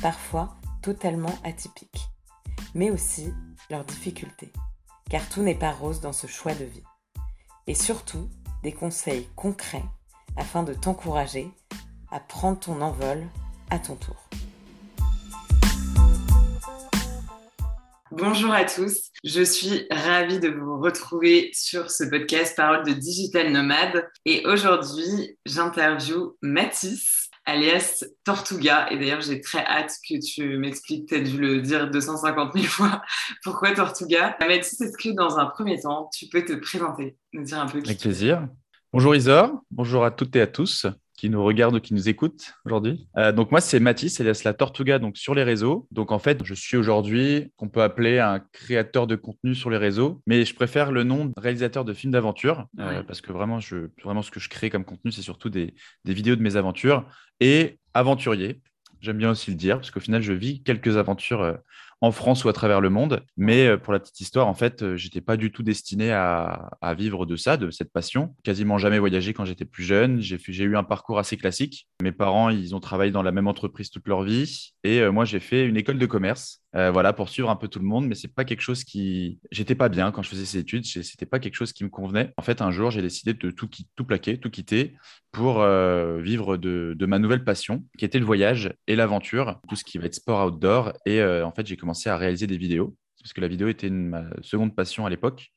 parfois totalement atypiques, mais aussi leurs difficultés, car tout n'est pas rose dans ce choix de vie. Et surtout, des conseils concrets afin de t'encourager à prendre ton envol à ton tour. Bonjour à tous, je suis ravie de vous retrouver sur ce podcast Parole de Digital Nomade et aujourd'hui j'interview Mathis alias Tortuga. Et d'ailleurs, j'ai très hâte que tu m'expliques, tu as dû le dire 250 000 fois, pourquoi Tortuga. Mathis, est-ce que dans un premier temps, tu peux te présenter, nous dire un peu qui Avec plaisir. Bonjour Isor, bonjour à toutes et à tous qui nous regardent ou qui nous écoutent aujourd'hui. Euh, donc moi, c'est Mathis, alias la Tortuga donc sur les réseaux. Donc en fait, je suis aujourd'hui qu'on peut appeler un créateur de contenu sur les réseaux, mais je préfère le nom de réalisateur de films d'aventure euh, parce que vraiment, je, vraiment ce que je crée comme contenu, c'est surtout des, des vidéos de mes aventures et aventurier. J'aime bien aussi le dire parce qu'au final, je vis quelques aventures euh, en France ou à travers le monde. Mais euh, pour la petite histoire, en fait, euh, j'étais pas du tout destiné à, vivre de ça, de cette passion. Quasiment jamais voyagé quand j'étais plus jeune. J'ai eu un parcours assez classique. Mes parents, ils ont travaillé dans la même entreprise toute leur vie. Et euh, moi, j'ai fait une école de commerce. voilà, pour suivre un peu tout le monde, mais c'est pas quelque chose qui. J'étais pas bien quand je faisais ces études, c'était pas quelque chose qui me convenait. En fait, un jour, j'ai décidé de tout, plaquer, tout quitter pour vivre de, de, ma nouvelle passion, qui était le voyage et l'aventure, tout ce qui va être sport outdoor. Et en fait, j'ai commencé à réaliser des vidéos, parce que la vidéo était ma seconde passion à l'époque,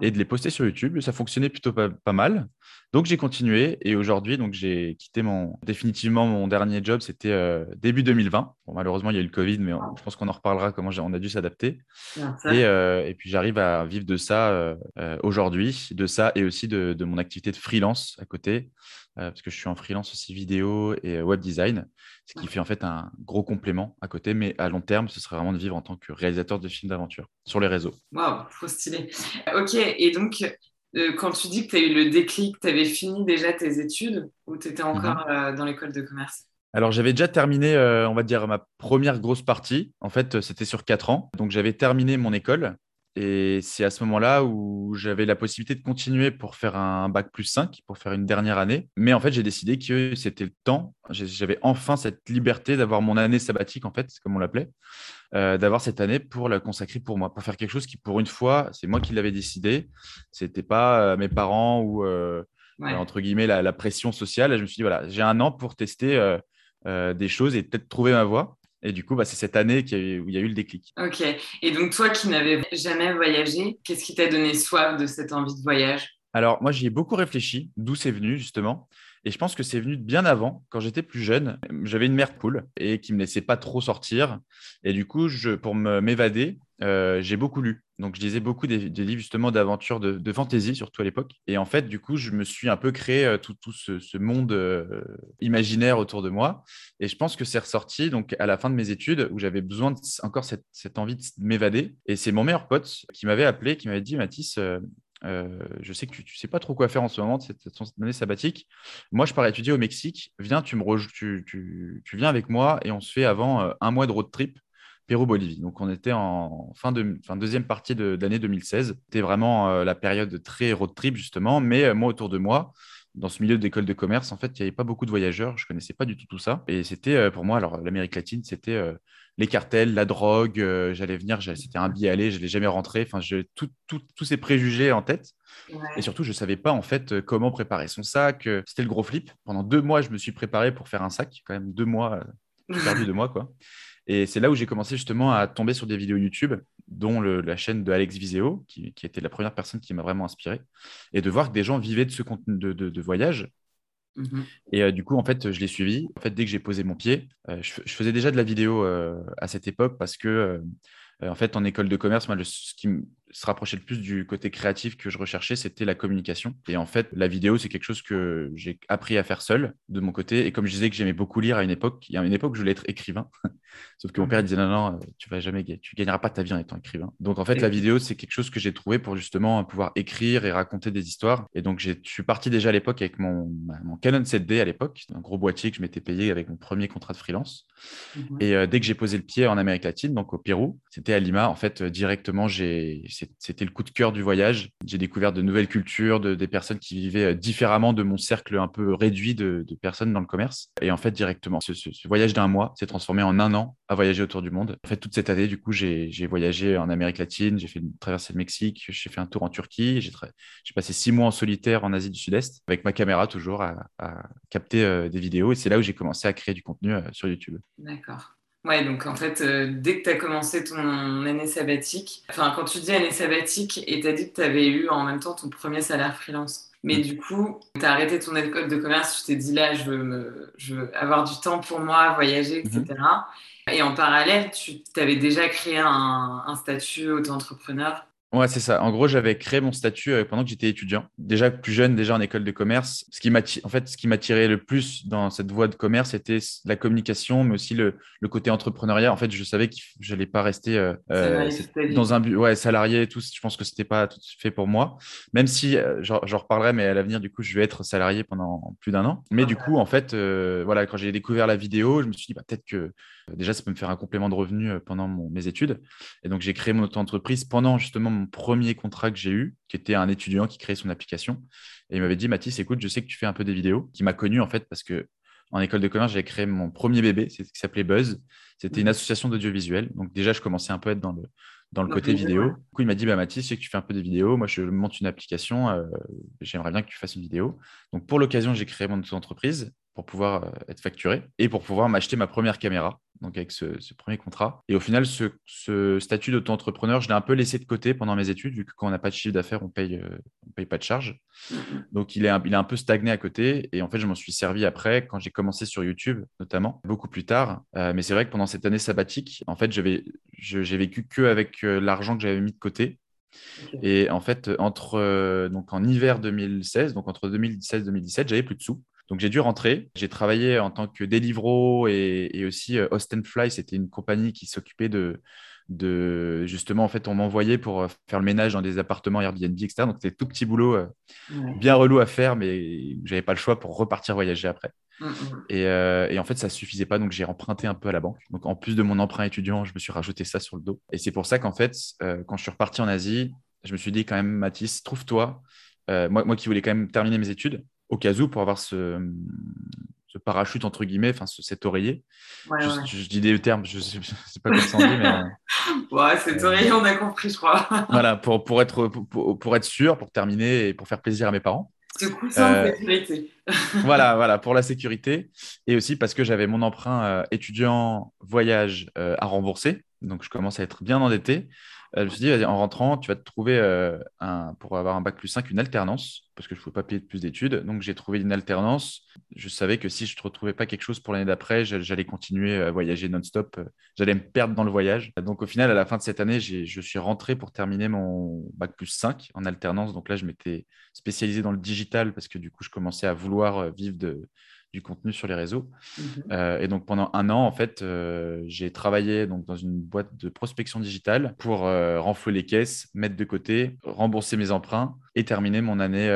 et de les poster sur YouTube. Ça fonctionnait plutôt pas, mal. Donc j'ai continué et aujourd'hui, donc j'ai quitté mon définitivement mon dernier job, c'était euh, début 2020. Bon, malheureusement, il y a eu le Covid, mais je pense qu'on en reparlera comment on a dû s'adapter. Et, euh, et, puis j'arrive à vivre de ça euh, aujourd'hui, de ça et aussi de, de, mon activité de freelance à côté. Euh, parce que je suis en freelance aussi vidéo et euh, web design, ce qui fait en fait un gros complément à côté, mais à long terme, ce serait vraiment de vivre en tant que réalisateur de films d'aventure sur les réseaux. Waouh, trop stylé. Ok, et donc euh, quand tu dis que tu as eu le déclic, tu avais fini déjà tes études ou tu étais encore mhm. dans l'école de commerce? Alors, j'avais déjà terminé, on va dire, ma première grosse partie. En fait, c'était sur quatre ans. Donc, j'avais terminé mon école et c'est à ce moment-là où j'avais la possibilité de continuer pour faire un bac plus 5, pour faire une dernière année. Mais en fait, j'ai décidé que c'était le temps. J'avais enfin cette liberté d'avoir mon année sabbatique, en fait, comme on l'appelait, euh, d'avoir cette année pour la consacrer pour moi, pour faire quelque chose qui, pour une fois, c'est moi qui l'avais décidé. C'était pas euh, mes parents ou, euh, entre guillemets, la, pression sociale. je me suis dit, voilà, j'ai un an pour tester des choses et peut-être trouver ma voie. Et du coup, bah, c'est cette année où il y a eu le déclic. Ok. Et donc, toi qui n'avais jamais voyagé, qu'est-ce qui t'a donné soif de cette envie de voyage? Alors, moi, j'y ai beaucoup réfléchi, d'où c'est venu, justement. Et je pense que c'est venu bien avant, quand j'étais plus jeune. J'avais une mère poule et qui me laissait pas trop sortir. Et du coup, je, pour m'évader, euh, j'ai beaucoup lu. Donc, je lisais beaucoup des, livres justement d'aventure, de, de, fantasy, surtout à l'époque. Et en fait, du coup, je me suis un peu créé euh, tout, ce, monde euh, imaginaire autour de moi. Et je pense que c'est ressorti donc à la fin de mes études où j'avais besoin encore cette, cette, envie de m'évader. Et c'est mon meilleur pote qui m'avait appelé, qui m'avait dit Mathis, je sais que tu ne sais pas trop quoi faire en ce moment, cette, cette année sabbatique. Moi, je pars étudier au Mexique. Viens, tu, me tu, tu, viens avec moi et on se fait avant un mois de road trip Pérou-Bolivie. Donc, on était en fin, de, fin deuxième partie de, l'année 2016. C'était vraiment euh, la période très road trip, justement. Mais euh, moi, autour de moi, dans ce milieu d'école de commerce, en fait, il n'y avait pas beaucoup de voyageurs. Je ne connaissais pas du tout tout ça. Et c'était, euh, pour moi, alors, l'Amérique latine, c'était les cartels, la drogue. j'allais venir, c'était un billet aller, je n'allais jamais rentrer. Enfin, j'ai tous ces préjugés en tête. Et surtout, je ne savais pas, en fait, comment préparer son sac. C'était le gros flip. Pendant deux mois, je me suis préparé pour faire un sac. Quand même deux mois, j'ai perdu deux mois, quoi. Et c'est là où j'ai commencé justement à tomber sur des vidéos YouTube, dont la chaîne de Alex Viseo, qui, était la première personne qui m'a vraiment inspiré, et de voir que des gens vivaient de ce contenu de, voyage. Mhm. Et euh, du coup, en fait, je l'ai suivi. En fait, dès que j'ai posé mon pied, euh, je, faisais déjà de la vidéo euh, à cette époque parce que, en fait, en école de commerce, moi, se rapprochait le plus du côté créatif que je recherchais, c'était la communication. Et en fait, la vidéo, c'est quelque chose que j'ai appris à faire seul de mon côté. Et comme je disais que j'aimais beaucoup lire à une époque, il y a une époque où je voulais être écrivain. Sauf que mon père disait non, non, tu vas jamais, tu gagneras pas ta vie en étant écrivain. Donc en fait, la vidéo, c'est quelque chose que j'ai trouvé pour justement pouvoir écrire et raconter des histoires. Et donc je suis parti déjà à l'époque avec mon, mon Canon 7D à l'époque, un gros boîtier que je m'étais payé avec mon premier contrat de freelance. Mhm. Et euh, dès que j'ai posé le pied en Amérique latine, donc au Pérou, c'était à Lima. En fait, euh, directement, c'était le coup de cœur du voyage. J'ai découvert de nouvelles cultures, de, des personnes qui vivaient différemment de mon cercle un peu réduit de, personnes dans le commerce. Et en fait, directement, ce, voyage d'un mois s'est transformé en un an à voyager autour du monde. En fait, toute cette année, du coup, j'ai voyagé en Amérique latine, j'ai fait traverser le Mexique, j'ai fait un tour en Turquie, j'ai passé six mois en solitaire en Asie du Sud-Est, avec ma caméra toujours à, capter euh, des vidéos. Et c'est là où j'ai commencé à créer du contenu euh, sur YouTube. D'accord. Ouais, donc en fait, euh, dès que tu as commencé ton année sabbatique, enfin, quand tu dis année sabbatique, et tu as dit que tu avais eu en même temps ton premier salaire freelance. Mais mm. du coup, tu as arrêté ton école de commerce, tu t'es dit là, je veux, me, je veux avoir du temps pour moi, voyager, etc. Mm-hmm. Et en parallèle, tu avais déjà créé un, un statut auto-entrepreneur Ouais, c'est ça. En gros, j'avais créé mon statut euh, pendant que j'étais étudiant. Déjà plus jeune, déjà en école de commerce. Ce qui en fait, ce qui m'attirait le plus dans cette voie de commerce, c'était la communication, mais aussi le, le côté entrepreneuriat. En fait, je savais que je n'allais pas rester euh, euh dans un but ouais, salarié et tout. Je pense que c'était pas tout fait pour moi. Même si, euh, j'en reparlerai, mais à l'avenir, du coup, je vais être salarié pendant plus d'un an. Mais du coup, en fait, voilà, quand j'ai découvert la vidéo, je me suis dit, bah, peut-être que déjà, ça peut me faire un complément de revenu pendant mes études. Et donc, j'ai créé mon auto-entreprise pendant justement mon premier contrat que j'ai eu, qui était un étudiant qui créait son application. Et il m'avait dit, Mathis, écoute, je sais que tu fais un peu des vidéos, qui m'a connu en fait parce que en école de commerce, j'ai créé mon premier bébé, qui s'appelait Buzz. C'était une association d'audiovisuel. Donc déjà, je commençais un peu à être dans le, dans le côté vidéo. Du coup, il m'a dit, bah, Mathis, je sais que tu fais un peu des vidéos. Moi, je monte une application. Euh, j'aimerais bien que tu fasses une vidéo. Donc pour l'occasion, j'ai créé mon entreprise pour pouvoir euh, être facturé et pour pouvoir m'acheter ma première caméra donc avec ce, premier contrat. Et au final, ce, statut d'auto-entrepreneur, je l'ai un peu laissé de côté pendant mes études, vu que quand on n'a pas de chiffre d'affaires, on paye, euh, on paye pas de charge. Mm-hmm. Donc il est, un, il est un peu stagné à côté. Et en fait, je m'en suis servi après, quand j'ai commencé sur YouTube, notamment, beaucoup plus tard. Euh, mais c'est vrai que pendant cette année sabbatique, en fait, j'ai vécu que avec l'argent que j'avais mis de côté. Et en fait, entre, donc en hiver 2016, donc entre 2016 et 2017, j'avais plus de sous. Donc j'ai dû rentrer. J'ai travaillé en tant que Deliveroo et, et aussi euh, Austin Fly, c'était une compagnie qui s'occupait de, de justement en fait on m'envoyait pour euh, faire le ménage dans des appartements Airbnb etc donc c'était tout petit boulot euh, bien relou à faire mais j'avais pas le choix pour repartir voyager après. Mm, mm. et, et, en fait ça suffisait pas. Donc j'ai emprunté un peu à la banque. Donc en plus de mon emprunt étudiant je me suis rajouté ça sur le dos. Et c'est pour ça qu'en fait quand je suis reparti en Asie je me suis dit quand même Mathis trouve-toi moi, moi qui voulais quand même terminer mes études au cas où pour avoir ce, parachute entre guillemets, enfin cet oreiller. je, dis des termes, je ne sais pas comment ça dit, mais. Euh, ouais, cet oreiller, on a compris, je crois. voilà, pour, pour, être, pour, être sûr, pour terminer et pour faire plaisir à mes parents. Ce coussin euh, sécurité. voilà, voilà, pour la sécurité. Et aussi parce que j'avais mon emprunt euh, étudiant voyage à rembourser. Donc, je commence à être bien endetté. Je me suis dit, en rentrant, tu vas te trouver un, pour avoir un bac plus 5, une alternance parce que je ne pouvais pas payer plus d'études. Donc, j'ai trouvé une alternance. Je savais que si je ne retrouvais pas quelque chose pour l'année d'après, j'allais continuer à voyager non-stop. J'allais me perdre dans le voyage. Donc, au final, à la fin de cette année, je suis rentré pour terminer mon bac plus 5 en alternance. Donc là, je m'étais spécialisé dans le digital parce que du coup, je commençais à vouloir vivre de, du contenu sur les réseaux. Mhm. Euh, et donc pendant un an, en fait, euh, j'ai travaillé donc, dans une boîte de prospection digitale pour euh, renflouer les caisses, mettre de côté, rembourser mes emprunts et terminer mon année,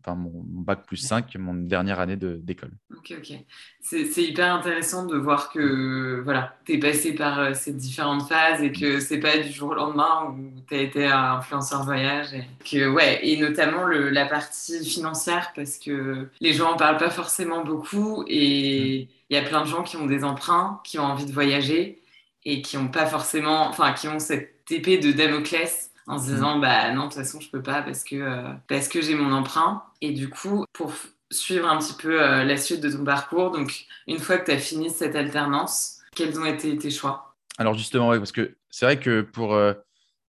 enfin mon, bac plus 5, mon dernière année d'école. Ok, ok. C'est hyper intéressant de voir que voilà, tu es passé par ces différentes phases et que c'est pas du jour au lendemain où tu as été influenceur voyage. Et, que, ouais, et notamment le, la partie financière parce que les gens en parlent pas forcément beaucoup et il y a plein de gens qui ont des emprunts, qui ont envie de voyager et qui ont pas forcément, enfin, qui ont cette épée de Damoclès en se disant, mm. bah non, de toute façon, je peux pas parce que, euh, parce que j'ai mon emprunt. Et du coup, pour suivre un petit peu euh, la suite de ton parcours, donc une fois que tu as fini cette alternance, quels ont été tes choix? Alors justement, oui, parce que c'est vrai que pour euh,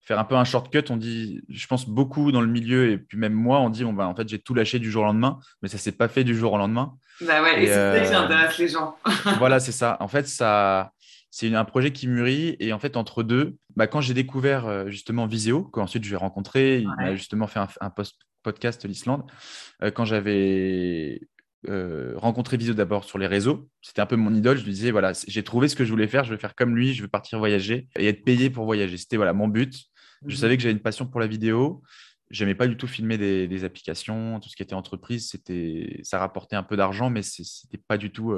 faire un peu un shortcut. On dit, je pense beaucoup dans le milieu, et puis même moi, on dit, on va, en fait, j'ai tout lâché du jour au lendemain, mais ça s'est pas fait du jour au lendemain. Bah ouais, et, c'est ça qui euh, intéresse les gens. voilà, c'est ça. En fait, ça, c'est un projet qui mûrit. Et en fait, entre deux, bah, quand j'ai découvert euh, justement Viséo, qu'ensuite je vais rencontrer, il m'a justement fait un, post podcast l'Islande, euh, quand j'avais euh, rencontré Viséo d'abord sur les réseaux, c'était un peu mon idole. Je lui disais, voilà, j'ai trouvé ce que je voulais faire, je veux faire comme lui, je veux partir voyager et être payé pour voyager. C'était voilà, mon but. Je mhm. savais que j'avais une passion pour la vidéo. J'aimais pas du tout filmer des, applications, tout ce qui était entreprise, c'était, ça rapportait un peu d'argent, mais c'était pas du tout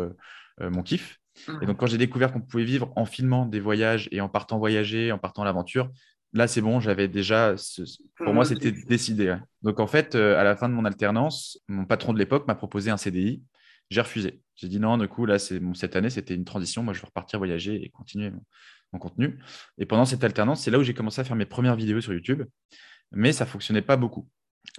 mon kiff. Et mmh. donc, quand j'ai découvert qu'on pouvait vivre en filmant des voyages et en partant voyager, en partant à l'aventure, là, c'est bon, j'avais déjà. Pour moi, mmh. c'était décidé. Donc, en fait, euh, à la fin de mon alternance, mon patron de l'époque m'a proposé un CDI. J'ai refusé. J'ai dit non, du coup, là, c'est cette année, c'était une transition. Moi, je veux repartir voyager et continuer mon, contenu. Et pendant cette alternance, c'est là où j'ai commencé à faire mes premières vidéos sur YouTube. Mais ça fonctionnait pas beaucoup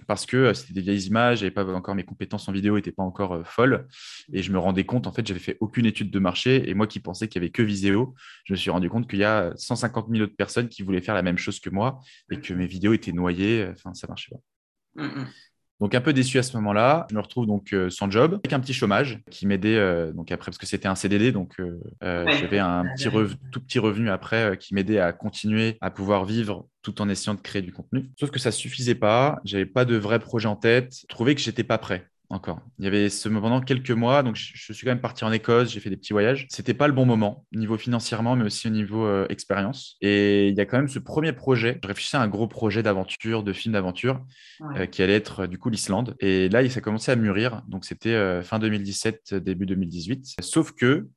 parce que euh, c'était des vieilles images, et pas encore mes compétences en vidéo n'étaient pas encore euh, folles, et je me rendais compte, en fait, j'avais fait aucune étude de marché, et moi qui pensais qu'il y avait que vidéo, je me suis rendu compte qu'il y a 150 000 autres personnes qui voulaient faire la même chose que moi, et que mes vidéos étaient noyées, enfin, ça marchait pas. Mmh, mmh. Donc un peu déçu à ce moment-là, je me retrouve donc euh, sans job, avec un petit chômage qui m'aidait euh, donc après parce que c'était un CDD, donc euh, j'avais un petit tout petit revenu après qui m'aidait à continuer à pouvoir vivre tout en essayant de créer du contenu. Sauf que ça suffisait pas, j'avais pas de vrai projet en tête, je trouvais que j'étais pas prêt encore. Il y avait ce pendant quelques mois, donc je, suis quand même parti en Écosse, j'ai fait des petits voyages. C'était pas le bon moment, niveau financièrement, mais aussi au niveau euh, expérience. Et il y a quand même ce premier projet. Je réfléchissais à un gros projet d'aventure, de film d'aventure, euh, qui allait être euh, du coup l'Islande. Et là, ça commencé à mûrir. Donc c'était fin 2017, début 2018. Sauf que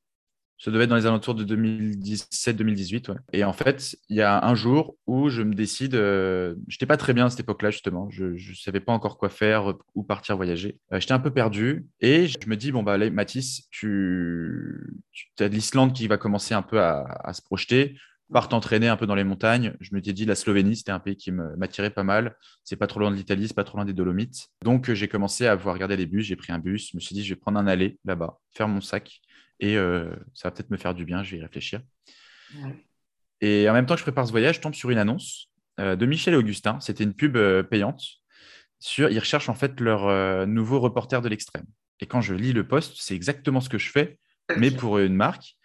ça devait être dans les alentours de 2017-2018. Et en fait, il y a un jour où je me décide, euh, je n'étais pas très bien à cette époque-là, justement. Je ne savais pas encore quoi faire, où partir voyager. Euh, j'étais un peu perdu. Et je me dis, bon, bah, allez, Mathis, tu, tu as l'Islande qui va commencer un peu à, se projeter. Part t'entraîner un peu dans les montagnes. Je me dit, la Slovénie, c'était un pays qui m'attirait pas mal. C'est pas trop loin de l'Italie, c'est pas trop loin des Dolomites. Donc, j'ai commencé à voir regarder les bus. J'ai pris un bus. Je me suis dit, je vais prendre un aller là-bas, faire mon sac et euh, ça va peut-être me faire du bien, je vais y réfléchir. Et en même temps que je prépare ce voyage, je tombe sur une annonce euh, de Michel et Augustin. C'était une pub euh, payante. Sur, ils recherchent en fait leur nouveau reporter de l'extrême. Et quand je lis le poste, c'est exactement ce que je fais, mais pour une marque.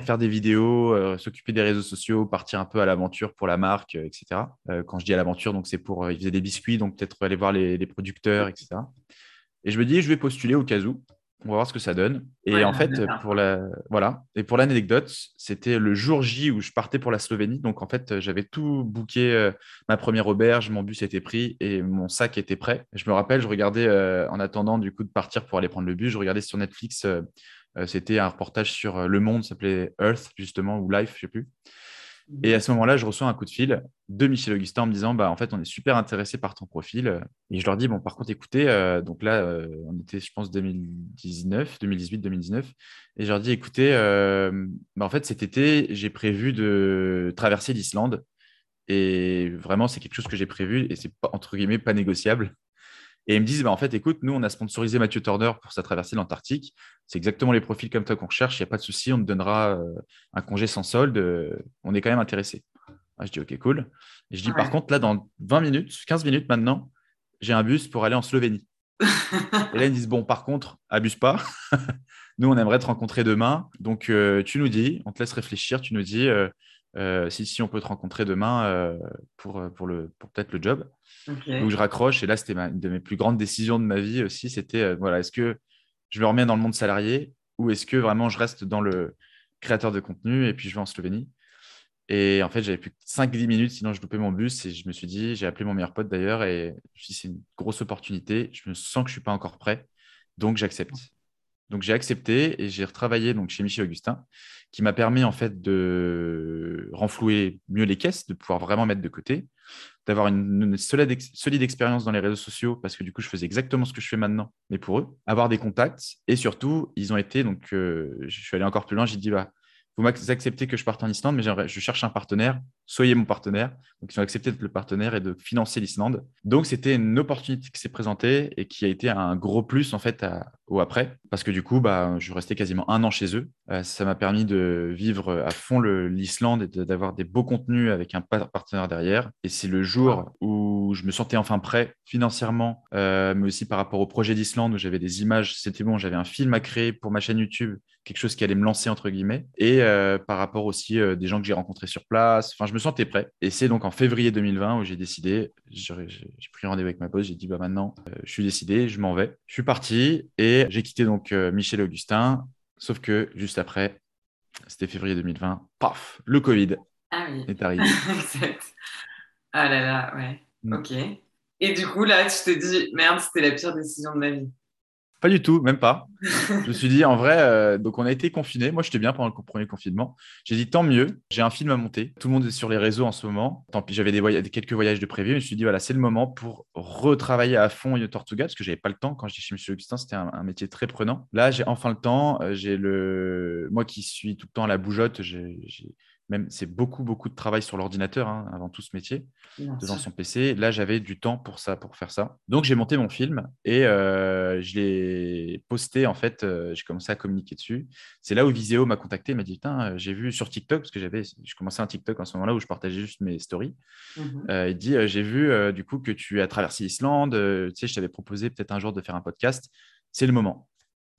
faire des vidéos, s'occuper des réseaux sociaux, partir un peu à l'aventure pour la marque, etc. quand je dis à l'aventure, donc c'est pour ils faisaient des biscuits, donc peut-être aller voir les, les, producteurs, etc. Et je me dis, je vais postuler au cas où. On va voir ce que ça donne. Et en fait, pour la voilà. Et pour l'anecdote, c'était le jour J où je partais pour la Slovénie. Donc en fait, j'avais tout booké. Euh, ma première auberge, mon bus était pris et mon sac était prêt. Je me rappelle, je regardais euh, en attendant du coup de partir pour aller prendre le bus. Je regardais sur Netflix. Euh, c'était un reportage sur Le Monde, s'appelait Earth justement ou Life, je sais plus. Et à ce moment-là, je reçois un coup de fil de Michel Augustin en me disant bah, En fait, on est super intéressé par ton profil. Et je leur dis Bon, par contre, écoutez, euh, donc là, euh, on était, je pense, 2019, 2018, 2019. Et je leur dis Écoutez, euh, bah, en fait, cet été, j'ai prévu de traverser l'Islande. Et vraiment, c'est quelque chose que j'ai prévu et c'est entre guillemets pas négociable. Et ils me disent, bah, en fait, écoute, nous, on a sponsorisé Mathieu Turner pour sa traversée de l'Antarctique. C'est exactement les profils comme toi qu'on recherche. Il n'y a pas de souci, on te donnera euh, un congé sans solde. Euh, on est quand même intéressé. Ah, je dis, OK, cool. Et je dis, par contre, là, dans 20 minutes, 15 minutes maintenant, j'ai un bus pour aller en Slovénie. et là, ils me disent, bon, par contre, abuse pas. nous, on aimerait te rencontrer demain. Donc, euh, tu nous dis, on te laisse réfléchir, tu nous dis si, si on peut te rencontrer demain pour, pour, le, pour peut-être le job. Donc je raccroche et là c'était une de mes plus grandes décisions de ma vie aussi. C'était euh, voilà, est-ce que je me remets dans le monde salarié ou est-ce que vraiment je reste dans le créateur de contenu et puis je vais en Slovénie? Et en fait, j'avais plus que 5-10 minutes, sinon je loupais mon bus. Et je me suis dit, j'ai appelé mon meilleur pote d'ailleurs, et je me suis dit, c'est une grosse opportunité. Je me sens que je ne suis pas encore prêt, donc j'accepte. Donc j'ai accepté et j'ai retravaillé chez Michel Augustin, qui m'a permis en fait de renflouer mieux les caisses, de pouvoir vraiment mettre de côté, d'avoir une, solide, expérience dans les réseaux sociaux, parce que du coup, je faisais exactement ce que je fais maintenant, mais pour eux, avoir des contacts. Et surtout, ils ont été, donc euh, je suis allé encore plus loin, j'ai dit, bah, vous acceptez que je parte en Islande, mais je cherche un partenaire soyez mon partenaire. Donc, ils ont accepté d'être le partenaire et de financer l'Islande. Donc, c'était une opportunité qui s'est présentée et qui a été un gros plus en fait au après, parce que du coup, bah, je restais quasiment un an chez eux. Euh, ça m'a permis de vivre à fond l'Islande et d'avoir des beaux contenus avec un partenaire derrière. Et c'est le jour où je me sentais enfin prêt financièrement, euh, mais aussi par rapport au projet d'Islande où j'avais des images. C'était bon, j'avais un film à créer pour ma chaîne YouTube, quelque chose qui allait me lancer entre guillemets, et euh, par rapport aussi des gens que j'ai rencontrés sur place. Enfin, je me sentais prêt. Et c'est donc en février 2020 où j'ai décidé, j'ai pris rendez-vous avec ma boss, j'ai dit bah maintenant, je suis décidé, je m'en vais. Je suis parti et j'ai quitté donc Michel Augustin Sauf que juste après, c'était février 2020, paf, le Covid ah oui. est arrivé. exact. Ah là là, ouais. Mm. Ok. Et du coup, là, tu te dis, merde, c'était la pire décision de ma vie. Pas du tout, même pas. je me suis dit, en vrai, euh, donc on a été confinés. Moi, j'étais bien pendant le premier confinement. J'ai dit, tant mieux, j'ai un film à monter. Tout le monde est sur les réseaux en ce moment. Tant pis, j'avais quelques voyages de prévu. Je me suis dit, voilà, c'est le moment pour retravailler à fond Tortuga parce que j'avais pas le temps. Quand j'étais chez M. Augustin, c'était un, métier très prenant. Là, j'ai enfin le temps. Euh, j'ai le, moi qui suis tout le temps à la bougeotte, j'ai même c'est beaucoup beaucoup de travail sur l'ordinateur hein, avant tout ce métier devant son PC là j'avais du temps pour ça pour faire ça. Donc j'ai monté mon film et euh, je l'ai posté en fait euh, j'ai commencé à communiquer dessus. C'est là où Viséo m'a contacté m'a dit putain euh, j'ai vu sur TikTok parce que j'avais je commençais un TikTok en ce moment là où je partageais juste mes stories. Mmh il dit j'ai vu du coup que tu as traversé l'Islande tu sais je t'avais proposé peut-être un jour de faire un podcast. C'est le moment.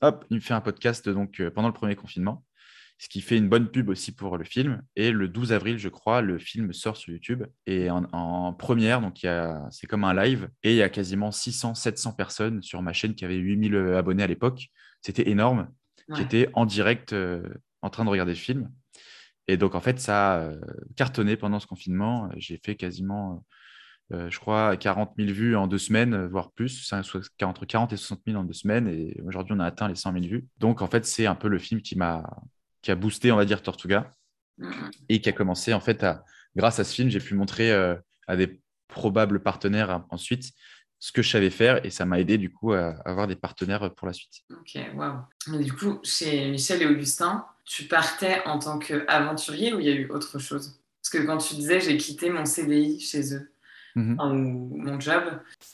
Hop il me fait un podcast donc pendant le premier confinement ce qui fait une bonne pub aussi pour le film. Et le 12 avril, je crois, le film sort sur YouTube et en, première, donc c'est comme un live, et il y a quasiment 600, 700 personnes sur ma chaîne qui avaient 8000 euh, abonnés à l'époque. C'était énorme, qui étaient en direct euh, en train de regarder le film. Et donc, en fait, ça a euh, cartonné pendant ce confinement. J'ai fait quasiment, je crois, 40 000 vues en deux semaines, voire plus, entre 40 et 60 000 en deux semaines. Et aujourd'hui, on a atteint les 100 000 vues. Donc, en fait, c'est un peu le film qui m'a qui a boosté, on va dire, Tortuga, mm-hmm. et qui a commencé, en fait, à, grâce à ce film, j'ai pu montrer euh, à des probables partenaires ensuite ce que je savais faire, et ça m'a aidé, du coup, à, avoir des partenaires pour la suite. Ok, waouh. Mais du coup, chez Michel et Augustin, tu partais en tant qu'aventurier ou il y a eu autre chose? Parce que quand tu disais, j'ai quitté mon CDI chez eux, mm-hmm. ou mon job.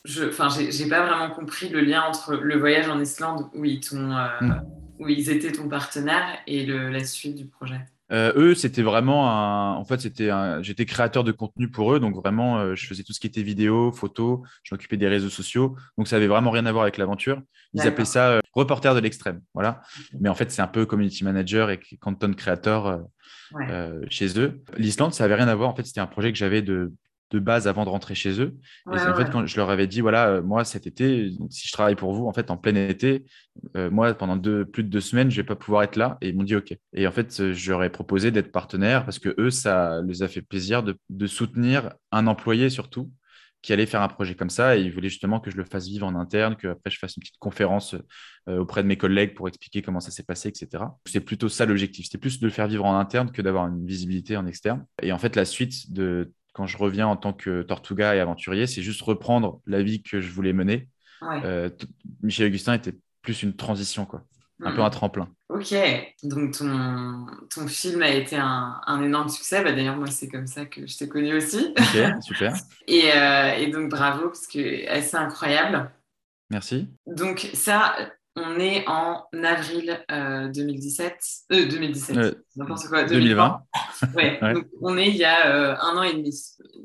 Je, enfin, j'ai pas vraiment compris le lien entre le voyage en Islande où ils t'ont euh, mm où ils étaient ton partenaire et la suite du projet? Euh, eux, c'était vraiment un... En fait, c'était j'étais créateur de contenu pour eux. Donc, vraiment, euh, je faisais tout ce qui était vidéo, photo. Je m'occupais des réseaux sociaux. Donc, ça avait vraiment rien à voir avec l'aventure. Ils appelaient ça euh, reporter de l'extrême. Voilà. Mais en fait, c'est un peu community manager et content creator chez eux. L'Islande, ça avait rien à voir. En fait, c'était un projet que j'avais de de base avant de rentrer chez eux. et en fait, quand je leur avais dit, voilà, euh, moi cet été, si je travaille pour vous, en fait, en plein été, euh, moi, pendant deux, plus de deux semaines, je vais pas pouvoir être là. Et ils m'ont dit, OK. Et en fait, euh, j'aurais proposé d'être partenaire parce que eux, ça les a fait plaisir de, soutenir un employé surtout qui allait faire un projet comme ça et ils voulaient justement que je le fasse vivre en interne, que après je fasse une petite conférence auprès de mes collègues pour expliquer comment ça s'est passé, etc. C'est plutôt ça l'objectif. C'était plus de le faire vivre en interne que d'avoir une visibilité en externe. Et en fait, la suite de quand je reviens en tant que Tortuga et aventurier, c'est juste reprendre la vie que je voulais mener. Euh, Michel Augustin était plus une transition, quoi. Un peu un tremplin. Ok, donc ton, ton film a été un, un énorme succès. Bah, D'ailleurs, moi, c'est comme ça que je t'ai connu aussi. Ok, super. et, euh, et, donc, bravo, parce que assez incroyable. Merci. Donc, ça, on est en avril 2017. Euh, 2017, euh, euh, n'importe quoi? 2020. ouais, Donc on est il y a un an et demi.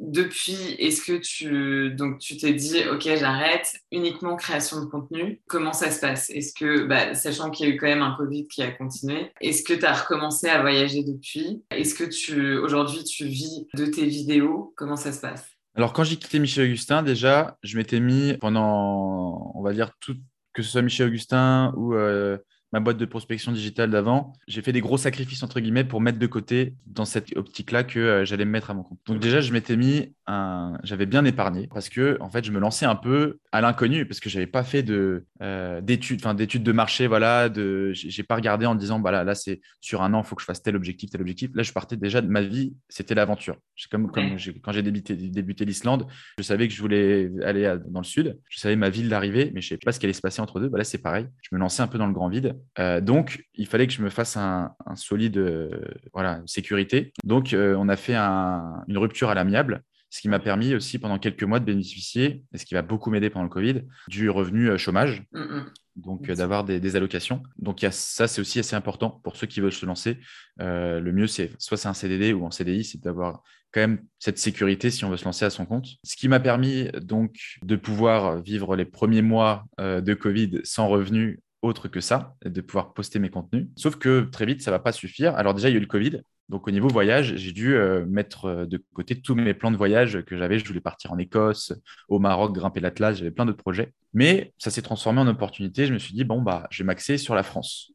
Depuis, est-ce que tu donc tu t'es dit, ok, j'arrête, uniquement création de contenu. Comment ça se passe? Est-ce que, bah, sachant qu'il y a eu quand même un Covid qui a continué, est-ce que tu as recommencé à voyager depuis? Est-ce que tu aujourd'hui tu vis de tes vidéos? Comment ça se passe? Alors, quand j'ai quitté Michel Augustin, déjà, je m'étais mis pendant, on va dire, toute que ce soit Michel Augustin ou euh, ma boîte de prospection digitale d'avant, j'ai fait des gros sacrifices entre guillemets pour mettre de côté dans cette optique-là que euh, j'allais me mettre à mon compte. Donc déjà, je m'étais mis un, j'avais bien épargné parce que en fait, je me lançais un peu à l'inconnu parce que j'avais pas fait de euh, d'études, enfin d'études de marché, voilà, de, j'ai pas regardé en disant, bah là, c'est sur un an, faut que je fasse tel objectif, tel objectif. Là, je partais déjà de ma vie, c'était l'aventure. Comme, comme quand j'ai débuté, débuté l'Islande, je savais que je voulais aller dans le sud, je savais ma ville d'arrivée, mais je savais pas ce qui allait se passer entre deux. Bah là, c'est pareil. Je me lançais un peu dans le grand vide donc, il fallait que je me fasse un, solide voilà, sécurité. Donc, on a fait une rupture à l'amiable ce qui m'a permis aussi pendant quelques mois de bénéficier, et ce qui va beaucoup m'aider pendant le Covid, du revenu euh, chômage, mm, mm. donc euh, d'avoir des, allocations. Donc y a, ça, c'est aussi assez important pour ceux qui veulent se lancer. Euh, le mieux, c'est soit c'est un CDD ou un CDI, c'est d'avoir quand même cette sécurité si on veut se lancer à son compte. Ce qui m'a permis donc de pouvoir vivre les premiers mois de Covid sans revenu autre que ça, de pouvoir poster mes contenus. Sauf que très vite, ça ne va pas suffire. Alors déjà, il y a eu le Covid. Donc au niveau voyage, j'ai dû euh, mettre euh, de côté tous mes plans de voyage que j'avais. Je voulais partir en Écosse, au Maroc, grimper l'Atlas, j'avais plein d'autres projets. Mais ça s'est transformé en opportunité. Je me suis dit, bon, bah, je vais m'axer sur la France.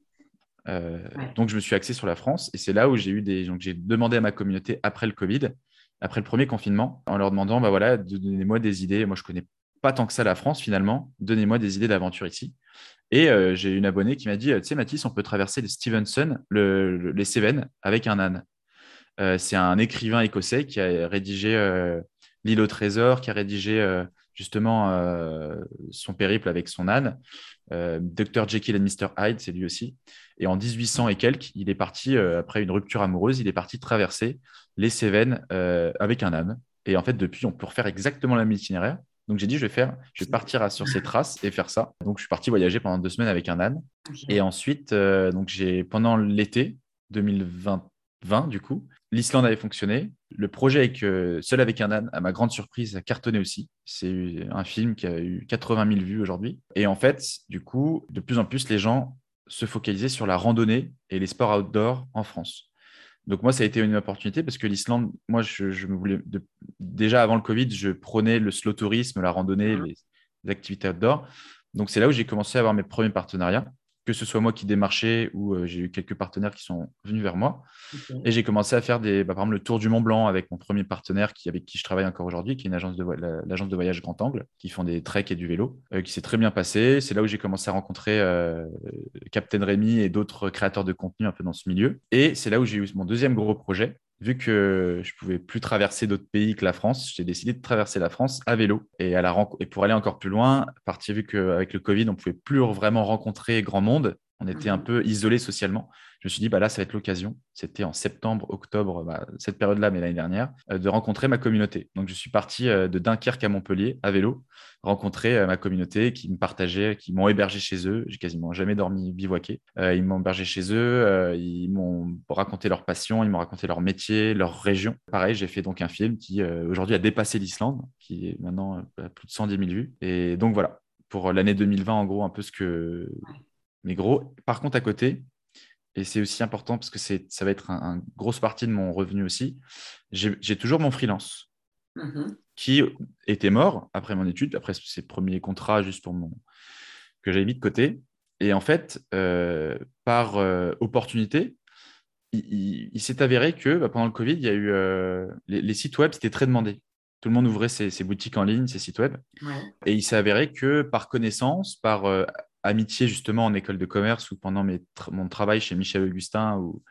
Euh, donc je me suis axé sur la France et c'est là où j'ai eu des. Donc j'ai demandé à ma communauté après le Covid, après le premier confinement, en leur demandant, bah voilà, donnez-moi des idées. Moi, je connais pas tant que ça la France finalement. Donnez-moi des idées d'aventure ici. Et euh, j'ai une abonnée qui m'a dit, tu sais Mathis, on peut traverser le Stevenson, les Cévennes, avec un âne. Euh, c'est un écrivain écossais qui a rédigé euh, L'île au trésor, qui a rédigé justement son périple avec son âne. Dr Jekyll et Mr Hyde, c'est lui aussi. Et en 1800 et quelques, il est parti, après une rupture amoureuse, il est parti traverser les Cévennes avec un âne. Et en fait, depuis, on peut refaire exactement la même itinéraire. Donc j'ai dit, je vais faire, je vais partir sur ces traces et faire ça. Donc je suis parti voyager pendant deux semaines avec un âne. Et ensuite, euh, donc j'ai pendant l'été 2020, du coup, l'Islande avait fonctionné. Le projet avec euh, Seul avec un âne, à ma grande surprise, a cartonné aussi. C'est un film qui a eu 80 000 vues aujourd'hui. Et en fait, du coup, de plus en plus, les gens se focalisaient sur la randonnée et les sports outdoor en France. Donc moi, ça a été une opportunité parce que l'Islande, moi, je, me voulais déjà avant le Covid, je prenais le slow tourisme, la randonnée, mmh. les, activités outdoor. Donc c'est là où j'ai commencé à avoir mes premiers partenariats que ce soit moi qui démarchais ou euh, j'ai eu quelques partenaires qui sont venus vers moi. Et j'ai commencé à faire des, bah, par exemple le tour du Mont Blanc avec mon premier partenaire qui, avec qui je travaille encore aujourd'hui, qui est une agence de l'agence de voyage Grand Angle, qui font des treks et du vélo, euh, qui s'est très bien passé. C'est là où j'ai commencé à rencontrer euh, Captain Rémi et d'autres créateurs de contenu un peu dans ce milieu. Et c'est là où j'ai eu mon deuxième gros projet, vu que je pouvais plus traverser d'autres pays que la France, j'ai décidé de traverser la France à vélo. Et, pour aller encore plus loin, partir vu qu'avec le Covid, on pouvait plus vraiment rencontrer grand monde, on était un peu isolé socialement. Je me suis dit, bah là, ça va être l'occasion. C'était en septembre, octobre, bah, cette période-là, mais l'année dernière, euh, de rencontrer ma communauté. Donc, je suis parti euh, de Dunkerque à Montpellier à vélo, rencontrer euh, ma communauté qui me partageait, qui m'ont hébergé chez eux. J'ai quasiment jamais dormi bivouaqué. ils m'ont hébergé chez eux, ils m'ont raconté leur passion, ils m'ont raconté leur métier, leur région. Pareil, j'ai fait donc un film qui aujourd'hui a dépassé l'Islande, qui est maintenant à plus de 110 000 vues. Et donc voilà, pour l'année 2020, en gros, un peu ce que mais gros. Par contre, à côté, et c'est aussi important parce que ça va être une grosse partie de mon revenu aussi, j'ai toujours mon freelance mm-hmm. qui était mort après mon étude, après ses premiers contrats juste pour mon que j'avais mis de côté. Et en fait, euh, par euh, opportunité, il, s'est avéré que bah, pendant le Covid, il y a eu euh, les, sites web, c'était très demandé. Tout le monde ouvrait ses, boutiques en ligne, ses sites web. Et il s'est avéré que par connaissance, par amitié justement en école de commerce ou pendant mon travail chez Michel Augustin ou,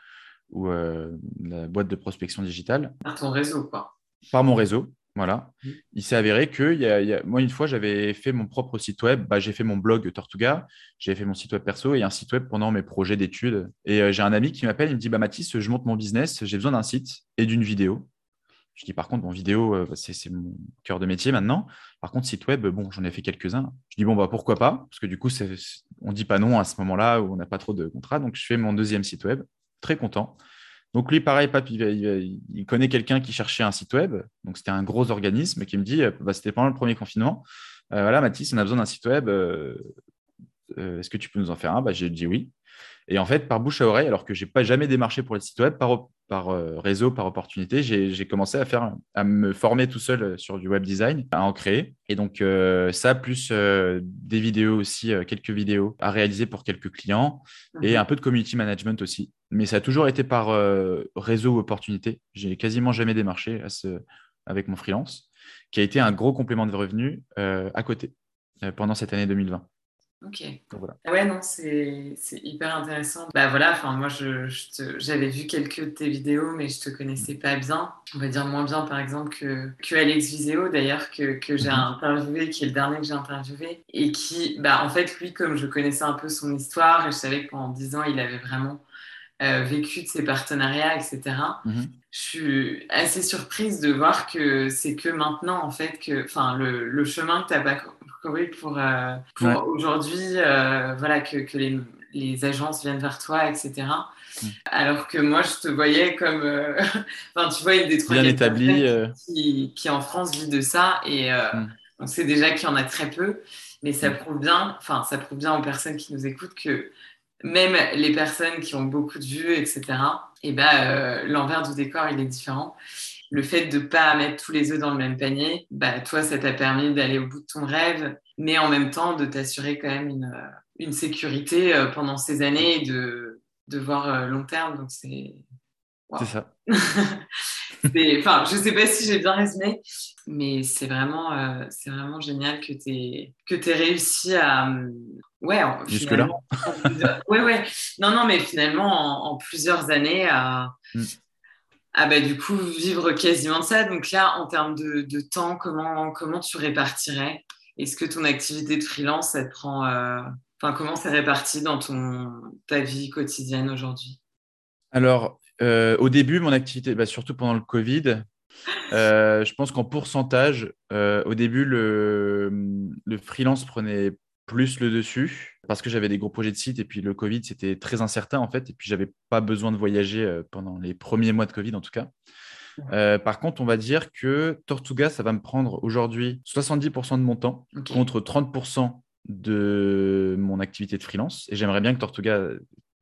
ou euh, la boîte de prospection digitale. Par ton réseau, quoi. Par mon réseau, voilà. Mmh. Il s'est avéré que y a, moi, une fois, j'avais fait mon propre site web. Bah, j'ai fait mon blog Tortuga, j'ai fait mon site web perso et un site web pendant mes projets d'études. Et euh, j'ai un ami qui m'appelle, il me dit bah, Mathis, je monte mon business, j'ai besoin d'un site et d'une vidéo. Je dis par contre, mon vidéo, euh, c'est mon cœur de métier maintenant. Par contre, site web, bon, j'en ai fait quelques-uns. Je dis bon, bah, pourquoi pas? Parce que du coup, on ne dit pas non à ce moment-là où on n'a pas trop de contrats. Donc, je fais mon deuxième site web. Très content. Donc, lui, pareil, Pape, il, connaît quelqu'un qui cherchait un site web. Donc, c'était un gros organisme qui me dit euh, bah, c'était pendant le premier confinement. Euh, voilà, Mathis, on a besoin d'un site web. Est-ce que tu peux nous en faire un? Bah, J'ai dit oui. Et en fait, par bouche à oreille, alors que je n'ai pas jamais démarché pour les sites web, par, par euh, réseau, par opportunité, j'ai commencé à, faire, à me former tout seul euh, sur du web design, à en créer. Et donc, euh, ça, plus des vidéos aussi, quelques vidéos à réaliser pour quelques clients et mhm. un peu de community management aussi. Mais ça a toujours été par réseau ou opportunité. J'ai quasiment jamais démarché à ce, avec mon freelance, qui a été un gros complément de revenus à côté pendant cette année 2020. Ok. Ouais, non, c'est hyper intéressant. Bah voilà, enfin moi je, j'avais vu quelques de tes vidéos, mais je te connaissais pas bien. On va dire moins bien par exemple que, que Alex Viseo d'ailleurs, que, que j'ai mhm. interviewé, qui est le dernier que j'ai interviewé. Et qui, bah en fait, lui, comme je connaissais un peu son histoire et je savais que pendant 10 ans, il avait vraiment euh, vécu de ses partenariats, etc. Mhm. Je suis assez surprise de voir que c'est que maintenant, en fait, que, enfin, le, le chemin que tu as pour, euh, pour aujourd'hui, euh, voilà, que, que les, les, agences viennent vers toi, etc. Mm. Alors que moi, je te voyais comme, euh, enfin, tu vois, une des trois qui, qui, en France vit de ça, et mm. on sait déjà qu'il y en a très peu, mais ça mm. prouve bien, enfin, ça prouve bien aux personnes qui nous écoutent que même les personnes qui ont beaucoup de vues, etc. Et ben, l'envers du décor, il est différent le fait de ne pas mettre tous les œufs dans le même panier, bah, toi, ça t'a permis d'aller au bout de ton rêve, mais en même temps de t'assurer quand même une, euh, une sécurité euh, pendant ces années et de, de voir euh, long terme. Donc, c'est. C'est ça. enfin, je ne sais pas si j'ai bien résumé, mais c'est vraiment, c'est vraiment génial que tu aies, que aies réussi à. Ouais, jusque-là. ouais, ouais. Non, non, mais finalement, en, plusieurs années, à, mm. Ah bah du coup, vivre quasiment de ça. Donc là, en termes de, temps, comment, comment tu répartirais? Est-ce que ton activité de freelance, elle prend... Euh, enfin, comment c'est réparti dans ton, ta vie quotidienne aujourd'hui? Alors, euh, au début, mon activité, bah, surtout pendant le Covid, euh, je pense qu'en pourcentage, au début, le, le freelance prenait plus le dessus parce que j'avais des gros projets de site et puis le Covid, c'était très incertain en fait. Et puis, j'avais pas besoin de voyager euh, pendant les premiers mois de Covid en tout cas. Euh, par contre, on va dire que Tortuga, ça va me prendre aujourd'hui 70% de mon temps contre 30% de mon activité de freelance. Et j'aimerais bien que Tortuga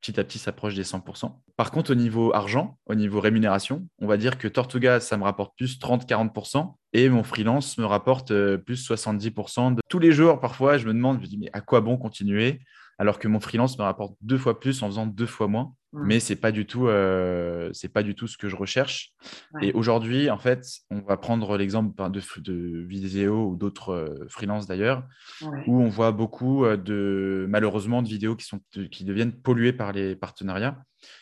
petit à petit s'approche des 100%. Par contre, au niveau argent, au niveau rémunération, on va dire que Tortuga, ça me rapporte plus 30-40% et mon freelance me rapporte euh, plus 70%. De... Tous les jours, parfois, je me demande, je me dis, mais à quoi bon continuer? Alors que mon freelance me rapporte deux fois plus en faisant deux fois moins. Mais c'est pas du tout, euh, c'est pas du tout ce que je recherche. Et aujourd'hui, en fait, on va prendre l'exemple de, de vidéos ou d'autres euh, freelances d'ailleurs, où on voit beaucoup euh, de malheureusement de vidéos qui sont qui deviennent polluées par les partenariats.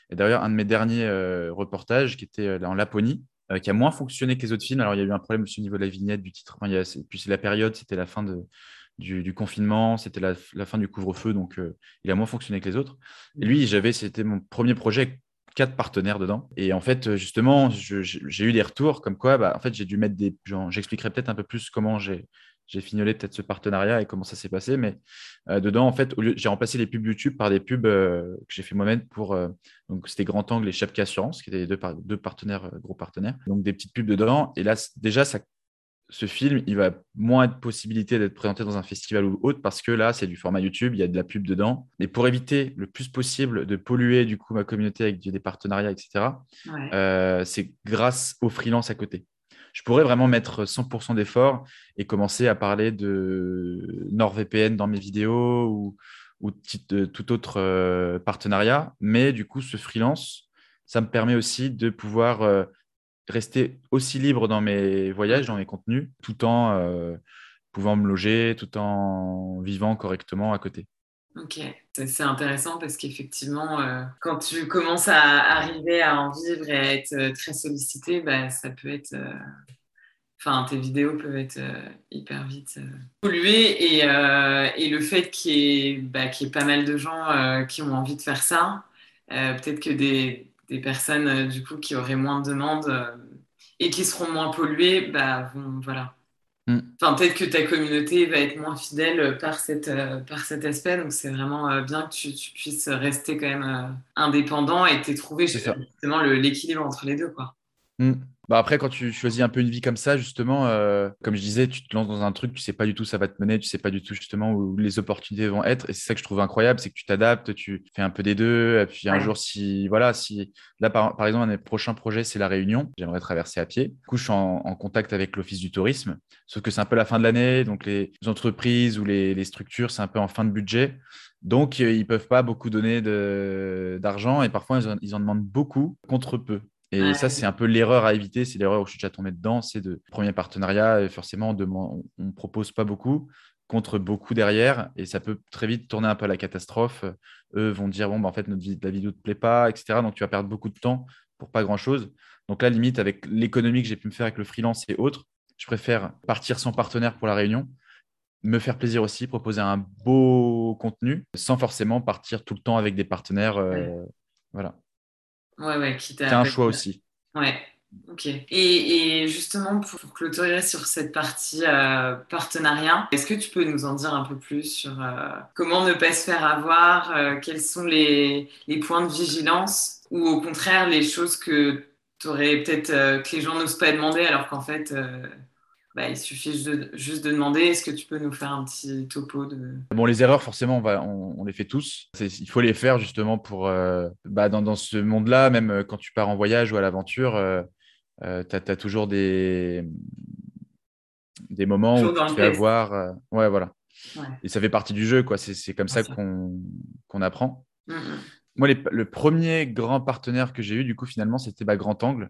Et d'ailleurs, un de mes derniers reportages qui était en Laponie, qui a moins fonctionné que les autres films. Alors, il y a eu un problème au niveau de la vignette, du titre. Enfin, puis c'est la période, c'était la fin de, du, confinement, c'était la, fin du couvre-feu, donc euh, il a moins fonctionné que les autres. Et lui, j'avais, c'était mon premier projet, quatre partenaires dedans. Et en fait, justement, j'ai eu des retours comme quoi, bah, en fait, j'ai dû mettre des. J'expliquerai peut-être un peu plus comment j'ai j'ai fignolé peut-être ce partenariat et comment ça s'est passé. Mais euh, dedans, en fait, j'ai remplacé les pubs YouTube par des pubs euh, que j'ai fait moi-même pour. donc, c'était Grand Angle et Chapka Assurance, qui étaient deux, deux partenaires, gros partenaires. Donc, des petites pubs dedans. Et là, déjà, ça ce film, il va moins être possibilité d'être présenté dans un festival ou autre parce que là, c'est du format YouTube, il y a de la pub dedans. Et pour éviter le plus possible de polluer du coup ma communauté avec des partenariats, etc., euh, c'est grâce au freelance à côté. Je pourrais vraiment mettre 100% d'efforts et commencer à parler de NordVPN dans mes vidéos ou, ou de tout autre euh, partenariat. Mais du coup, ce freelance, ça me permet aussi de pouvoir euh, rester aussi libre dans mes voyages, dans mes contenus, tout en euh, pouvant me loger, tout en vivant correctement à côté. Ok, c'est intéressant parce qu'effectivement, euh, quand tu commences à arriver à en vivre et à être euh, très sollicité, bah, ça peut être. Enfin, tes vidéos peuvent être hyper vite polluées et, le fait qu'il bah, y, ait pas mal de gens qui ont envie de faire ça, peut-être que des, des personnes euh, du coup qui auraient moins de demandes euh, et qui seront moins polluées, bah vont, voilà. Mm. Enfin, peut-être que ta communauté va être moins fidèle par, cette, euh, par cet aspect. Donc, c'est vraiment bien que tu, puisses rester quand même indépendant et tu trouvé justement l'équilibre entre les deux. Quoi. Mm. Bah après, quand tu choisis un peu une vie comme ça, justement, euh, comme je disais, tu te lances dans un truc, tu sais pas du tout où ça va te mener, tu sais pas du tout justement où les opportunités vont être. Et c'est ça que je trouve incroyable, c'est que tu t'adaptes, tu fais un peu des deux. Et puis un jour, si, voilà, si là, par, exemple, un des prochains projets, c'est la Réunion, j'aimerais traverser à pied. Du en, contact avec l'Office du tourisme, sauf que c'est un peu la fin de l'année, donc les entreprises ou les, structures, c'est un peu en fin de budget. Donc, euh, ils ne peuvent pas beaucoup donner d'argent et parfois, ils en demandent beaucoup contre peu. Et ça, c'est un peu l'erreur à éviter. C'est l'erreur où je suis déjà tombé dedans. C'est de premier partenariat, forcément, on ne propose pas beaucoup. contre beaucoup derrière et ça peut très vite tourner un peu à la catastrophe. Eux vont dire bon, bah, en fait, notre la vidéo ne te plaît pas, etc. Donc tu vas perdre beaucoup de temps pour pas grand chose. Donc là, limite, avec l'économie que j'ai pu me faire avec le freelance et autres, je préfère partir sans partenaire pour la réunion, me faire plaisir aussi, proposer un beau contenu sans forcément partir tout le temps avec des partenaires. Euh, voilà. Ouais, ouais, qui un choix aussi. Ouais. Ok. Et, justement, pour clôturer sur cette partie euh, partenariat, est-ce que tu peux nous en dire un peu plus sur euh, comment ne pas se faire avoir, quels sont les, les, points de vigilance ou au contraire les choses que tu aurais peut-être que les gens n'osent pas demander alors qu'en fait bah, il suffit juste de, demander est-ce que tu peux nous faire un petit topo de... Bon, les erreurs, forcément, on, va, on, les fait tous. Il faut les faire justement pour. Euh, bah, dans, dans, ce monde-là, même euh, quand tu pars en voyage ou à l'aventure, euh, tu as, toujours des, des moments où tu vas avoir. ouais, voilà. Et ça fait partie du jeu, quoi. C'est comme ça qu'on apprend. Mm, mm. Moi, le premier grand partenaire que j'ai eu, du coup, finalement, c'était bah, Grand Angle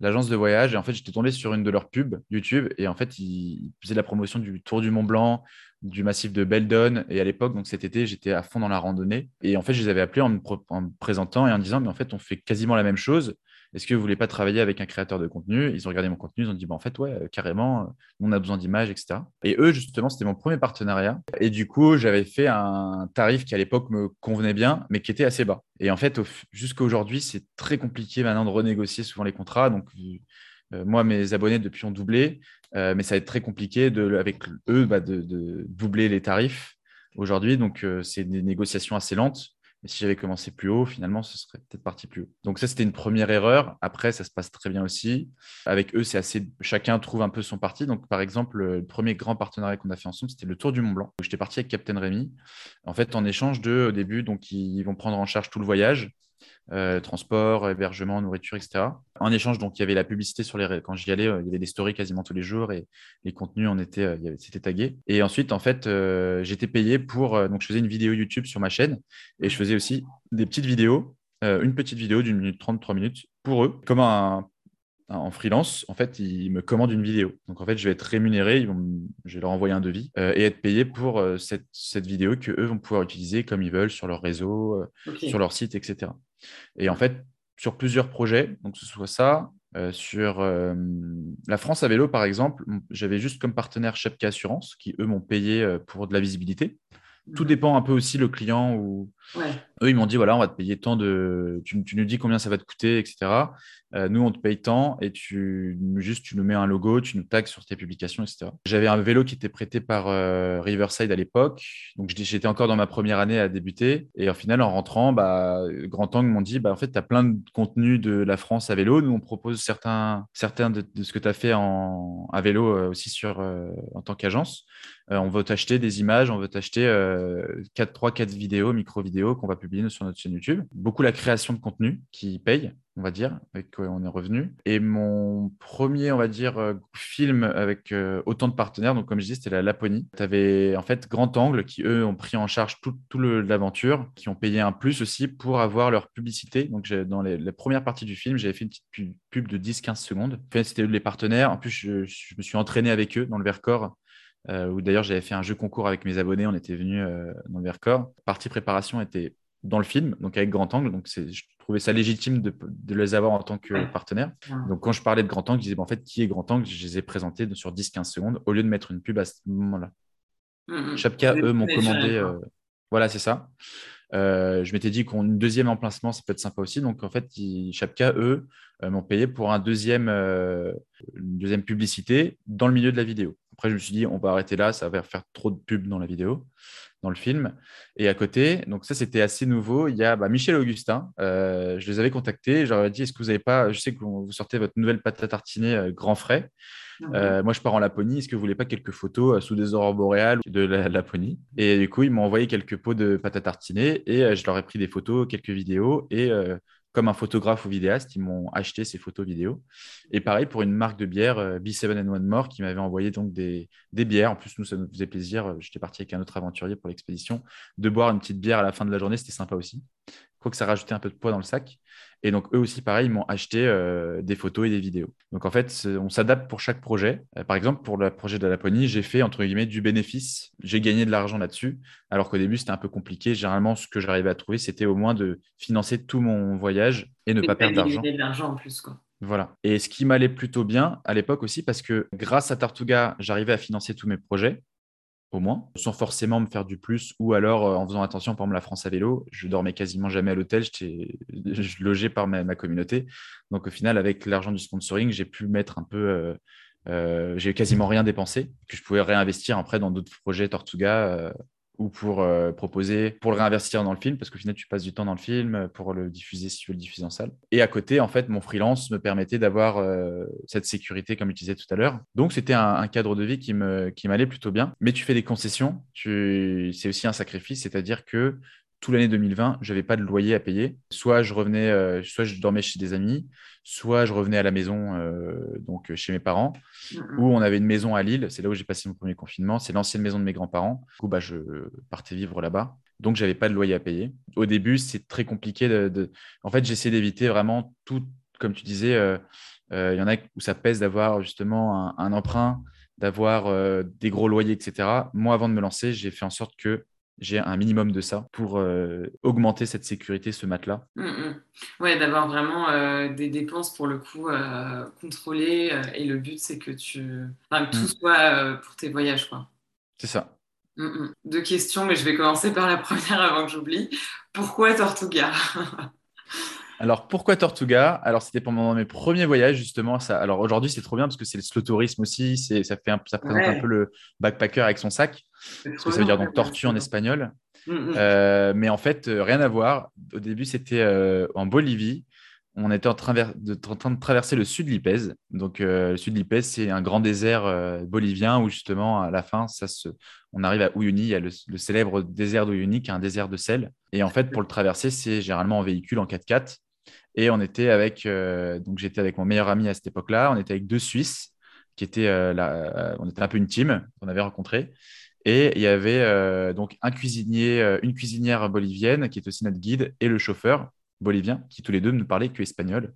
l'agence de voyage. Et en fait, j'étais tombé sur une de leurs pubs YouTube. Et en fait, ils faisaient la promotion du Tour du Mont Blanc, du massif de Beldon. Et à l'époque, donc cet été, j'étais à fond dans la randonnée. Et en fait, je les avais appelés en me, en me, présentant et en disant, mais en fait, on fait quasiment la même chose. Est-ce que vous voulez pas travailler avec un créateur de contenu? Ils ont regardé mon contenu, ils ont dit bah, en fait, ouais, euh, carrément, euh, on a besoin d'images, etc. Et eux, justement, c'était mon premier partenariat. Et du coup, j'avais fait un tarif qui à l'époque me convenait bien, mais qui était assez bas. Et en fait, jusqu'à aujourd'hui, c'est très compliqué maintenant de renégocier souvent les contrats. Donc, euh, moi, mes abonnés depuis ont doublé, mais ça va être très compliqué avec eux bah, de, doubler les tarifs aujourd'hui. Donc, c'est des négociations assez lentes. Mais si j'avais commencé plus haut, finalement, ce serait peut-être parti plus haut. Donc ça, c'était une première erreur. Après, ça se passe très bien aussi. Avec eux, c'est assez. Chacun trouve un peu son parti. Donc, par exemple, le premier grand partenariat qu'on a fait ensemble, c'était le Tour du Mont Blanc. J'étais parti avec Captain Rémy. En fait, en échange de, au début, donc ils vont prendre en charge tout le voyage. Euh, transport, hébergement, nourriture, etc. En échange, donc il y avait la publicité sur les quand j'y allais, euh, il y avait des stories quasiment tous les jours et les contenus en étaient, euh, c'était tagué. Et ensuite, en fait, j'étais payé pour donc je faisais une vidéo YouTube sur ma chaîne et je faisais aussi des petites vidéos, une petite vidéo d'une minute trente, trois minutes pour eux, comme un en freelance, en fait, ils me commandent une vidéo. Donc, en fait, je vais être rémunéré, ils vont, je vais leur envoyer un devis et être payé pour cette, cette, vidéo que eux vont pouvoir utiliser comme ils veulent sur leur réseau, sur leur site, etc. Et en fait, sur plusieurs projets, donc ce soit ça, euh, sur euh, la France à vélo, par exemple, j'avais juste comme partenaire Chepka Assurance, qui eux m'ont payé euh, pour de la visibilité. Tout dépend un peu aussi le client ou eux ils m'ont dit voilà on va te payer tant de tu, nous dis combien ça va te coûter etc euh, nous, on te paye tant et tu juste tu nous mets un logo, tu nous tags sur tes publications, etc. J'avais un vélo qui était prêté par euh, Riverside à l'époque, donc j'étais encore dans ma première année à débuter. Et au final, en rentrant, bah, Grand Angle m'ont dit bah, en fait, tu as plein de contenus de la France à vélo. Nous, on propose certains, certains de, ce que tu as fait en, à vélo euh, aussi sur, en tant qu'agence. on veut t'acheter des images, on veut t'acheter 4, 3, 4 vidéos, micro-vidéos qu'on va publier sur notre chaîne YouTube. Beaucoup la création de contenu qui paye on va dire, avec quoi on est revenu. Et mon premier, on va dire, euh, film avec euh, autant de partenaires, donc comme je disais, c'était la Laponie. Tu avais en fait Grand Angle qui, eux, ont pris en charge tout, tout l'aventure, qui ont payé un plus aussi pour avoir leur publicité. Donc dans les, la première partie du film, j'avais fait une petite pub, de 10-15 secondes. En fait, c'était les partenaires. En plus, je, me suis entraîné avec eux dans le Vercors. Euh, où d'ailleurs j'avais fait un jeu concours avec mes abonnés, on était venus dans le Vercors. Partie préparation était dans le film, donc avec grand angle. Donc, je trouvais ça légitime de, les avoir en tant que partenaire. Donc, quand je parlais de grand angle, je disais, en fait, qui est grand angle? Je les ai présentés sur 10-15 secondes au lieu de mettre une pub à ce moment-là. Mmh, mmh. eux, m'ont commandé. Euh, voilà, c'est ça. Euh, je m'étais dit qu'une deuxième emplacement, ça peut être sympa aussi. Donc, en fait, Chapka, eux, euh, m'ont payé pour un deuxième, une deuxième publicité dans le milieu de la vidéo. Après, je me suis dit, on va arrêter là, ça va faire trop de pubs dans la vidéo dans le film. Et à côté, donc ça c'était assez nouveau, il y a bah, Michel Augustin. Euh, je les avais contactés, j'aurais dit est-ce que vous n'avez pas, je sais que vous sortez votre nouvelle pâte à tartiner euh, grand frais. Mhm. Euh, moi je pars en Laponie, est-ce que vous voulez pas quelques photos sous des aurores boréales de la Laponie? Et du coup ils m'ont envoyé quelques pots de pâte à tartiner et je leur ai pris des photos, quelques vidéos et comme un photographe ou vidéaste, ils m'ont acheté ces photos vidéo. Et pareil pour une marque de bière, euh, B7 and One More, qui m'avait envoyé donc des, des, bières. En plus, nous, ça nous faisait plaisir. Euh, j'étais parti avec un autre aventurier pour l'expédition. De boire une petite bière à la fin de la journée, c'était sympa aussi. crois que ça rajoutait un peu de poids dans le sac. Et donc, eux aussi, pareil, ils m'ont acheté euh, des photos et des vidéos. Donc, en fait, on s'adapte pour chaque projet. Euh, par exemple, pour le projet de la Laponie, j'ai fait, entre guillemets, du bénéfice. J'ai gagné de l'argent là-dessus, alors qu'au début, c'était un peu compliqué. Généralement, ce que j'arrivais à trouver, c'était au moins de financer tout mon voyage et ne pas perdre d'argent. de l'argent en plus, quoi. Voilà. Et ce qui m'allait plutôt bien à l'époque aussi, parce que grâce à Tartuga, j'arrivais à financer tous mes projets au moins, sans forcément me faire du plus, ou alors euh, en faisant attention, par exemple, la France à vélo, je dormais quasiment jamais à l'hôtel, j'étais logé par ma, communauté. Donc au final, avec l'argent du sponsoring, j'ai pu mettre un peu, euh, euh, j'ai quasiment rien dépensé, que je pouvais réinvestir après dans d'autres projets Tortuga ou pour euh, proposer, pour le réinvestir dans le film, parce qu'au final, tu passes du temps dans le film pour le diffuser si tu veux le diffuser en salle. Et à côté, en fait, mon freelance me permettait d'avoir euh, cette sécurité, comme je disais tout à l'heure. Donc, c'était un, cadre de vie qui m'allait qui plutôt bien. Mais tu fais des concessions, tu... c'est aussi un sacrifice, c'est-à-dire que toute l'année 2020, je n'avais pas de loyer à payer. Soit je revenais, euh, soit je dormais chez des amis, soit je revenais à la maison, euh, donc chez mes parents, ou on avait une maison à Lille. C'est là où j'ai passé mon premier confinement. C'est l'ancienne maison de mes grands-parents. Du coup, bah, je partais vivre là-bas. Donc, j'avais pas de loyer à payer. Au début, c'est très compliqué. De, En fait, j'essaie d'éviter vraiment tout, comme tu disais, euh, il y en a où ça pèse d'avoir justement un, un emprunt, d'avoir des gros loyers, etc. Moi, avant de me lancer, j'ai fait en sorte que j'ai un minimum de ça pour euh, augmenter cette sécurité, ce matelas. Oui, mmh, mmh. Ouais, d'avoir vraiment euh, des dépenses pour le coup euh, contrôlées. et le but, c'est que, tu... Enfin, tout mmh. soit pour tes voyages. quoi. C'est ça. Deux questions, mais je vais commencer par la première avant que j'oublie. Pourquoi Tortuga? Alors, pourquoi Tortuga? Alors, c'était pendant mes premiers voyages, justement. Ça... Alors, aujourd'hui, c'est trop bien parce que c'est le slow tourisme aussi. Ça, fait ça présente un peu le backpacker avec son sac. Parce que ça veut dire donc tortue en espagnol. Mm, mm. Euh, mais en fait, euh, rien à voir. Au début, c'était euh, en Bolivie. On était en, train de, train de traverser le sud de l'Ipèze. Donc, le sud de l'Ipèze, c'est un grand désert bolivien où, justement, à la fin, ça se... on arrive à Uyuni. Il y a le, célèbre désert d'Uyuni, qui est un désert de sel. Et en fait, pour le traverser, c'est généralement en véhicule, en 4x4. Et on était avec, donc j'étais avec mon meilleur ami à cette époque-là. On était avec deux Suisses qui étaient, là, on était un peu une team qu'on avait rencontré. Et il y avait euh, donc un cuisinier, euh, une cuisinière bolivienne qui est aussi notre guide et le chauffeur bolivien qui tous les deux ne parlaient que espagnol.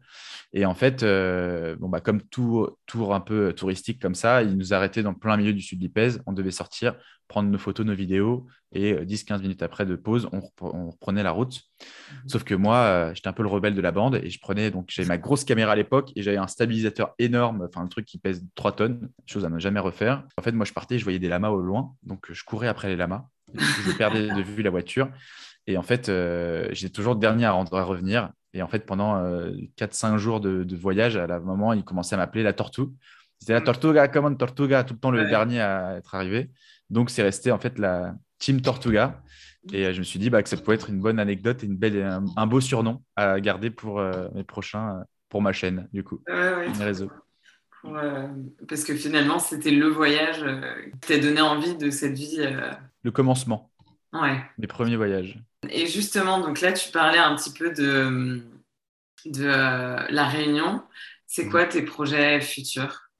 Et en fait, euh, bon, bah, comme tout tour un peu touristique comme ça, ils nous arrêtaient dans plein milieu du sud d'Ipèze. On devait sortir, prendre nos photos, nos vidéos, et 10-15 euh, minutes après de pause, on, reprenait la route. Mhm. Sauf que moi, euh, j'étais un peu le rebelle de la bande, et je prenais, donc j'avais ma grosse caméra à l'époque, et j'avais un stabilisateur énorme, enfin un truc qui pèse 3 tonnes, chose à ne jamais refaire. En fait, moi, je partais, je voyais des lamas au loin, donc je courais après les lamas. je perdais de vue la voiture. Et en fait, euh, j'étais toujours le dernier à, revenir. Et en fait, pendant 4-5 jours de, voyage, à la moment, il commençait à m'appeler la tortue. C'était la Tortuga, comment Tortuga, tout le temps le dernier à être arrivé. Donc, c'est resté en fait la Team Tortuga. Et euh, je me suis dit bah, que ça pouvait être une bonne anecdote et une belle, un, beau surnom à garder pour euh, mes prochains, euh, pour ma chaîne, du coup, mes réseaux. parce que finalement, c'était le voyage qui t'a donné envie de cette vie. Le commencement. Ouais. Mes premiers voyages. Et justement, donc là, tu parlais un petit peu de, de la Réunion. C'est mmh. quoi tes projets futurs?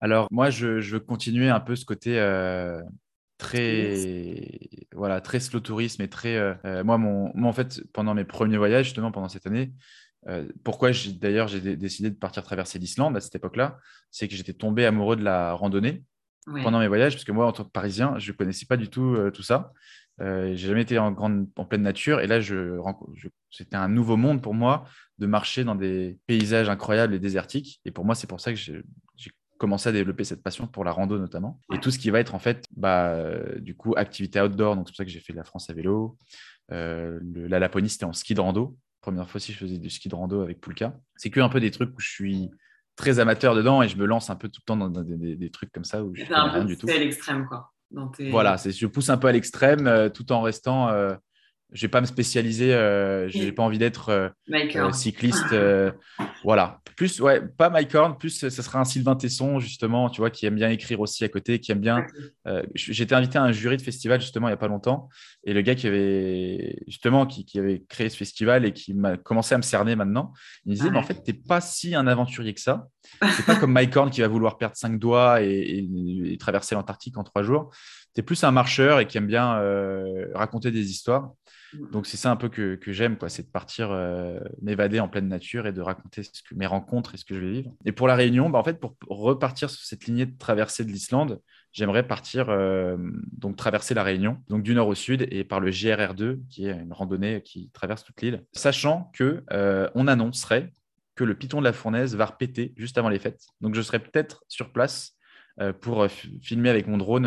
Alors, moi, je, je, veux continuer un peu ce côté euh, très, voilà, très slow tourisme et très. Euh, euh, moi, mon, moi, en fait, pendant mes premiers voyages, justement, pendant cette année, pourquoi d'ailleurs j'ai décidé de partir traverser l'Islande à cette époque-là, c'est que j'étais tombé amoureux de la randonnée pendant mes voyages, parce que moi, en tant que Parisien, je ne connaissais pas du tout tout ça. Euh, j'ai jamais été en, grande, en pleine nature et là, c'était un nouveau monde pour moi de marcher dans des paysages incroyables et désertiques. Et pour moi, c'est pour ça que j'ai commencé à développer cette passion pour la rando notamment. Et tout ce qui va être en fait, bah, du coup, activité outdoor. Donc c'est pour ça que j'ai fait la France à vélo. Euh, la Laponie, c'était en ski de rando. Première fois aussi, je faisais du ski de rando avec Poulka. C'est que un peu des trucs où je suis très amateur dedans et je me lance un peu tout le temps dans des, trucs comme ça où je fais rien du tout. C'est l'extrême quoi. Voilà, je pousse un peu à l'extrême euh, tout en restant euh, je vais pas me spécialiser, euh, je n'ai pas envie d'être euh, euh, cycliste. voilà. Plus, ouais, pas Mike Horn, plus ce sera un Sylvain Tesson, justement, tu vois, qui aime bien écrire aussi à côté, qui aime bien. J'étais invité à un jury de festival, justement, il n'y a pas longtemps. Et le gars qui avait, justement, qui, avait créé ce festival et qui m'a commencé à me cerner maintenant, il me disait, mais en fait, tu n'es pas si un aventurier que ça. C'est pas comme Mike Horn qui va vouloir perdre cinq doigts et traverser l'Antarctique en trois jours. Tu es plus un marcheur et qui aime bien raconter des histoires. Mm. Donc c'est ça un peu que, j'aime, quoi, c'est de partir euh, m'évader en pleine nature et de raconter ce que, mes rencontres et ce que je vais vivre. Et pour la Réunion, bah, en fait, pour repartir sur cette lignée de traversée de l'Islande, j'aimerais partir euh, donc traverser la Réunion, donc du nord au sud et par le GRR2, qui est une randonnée qui traverse toute l'île, sachant que euh, on annoncerait que le piton de la fournaise va repéter juste avant les fêtes. Donc je serai peut-être sur place pour filmer avec mon drone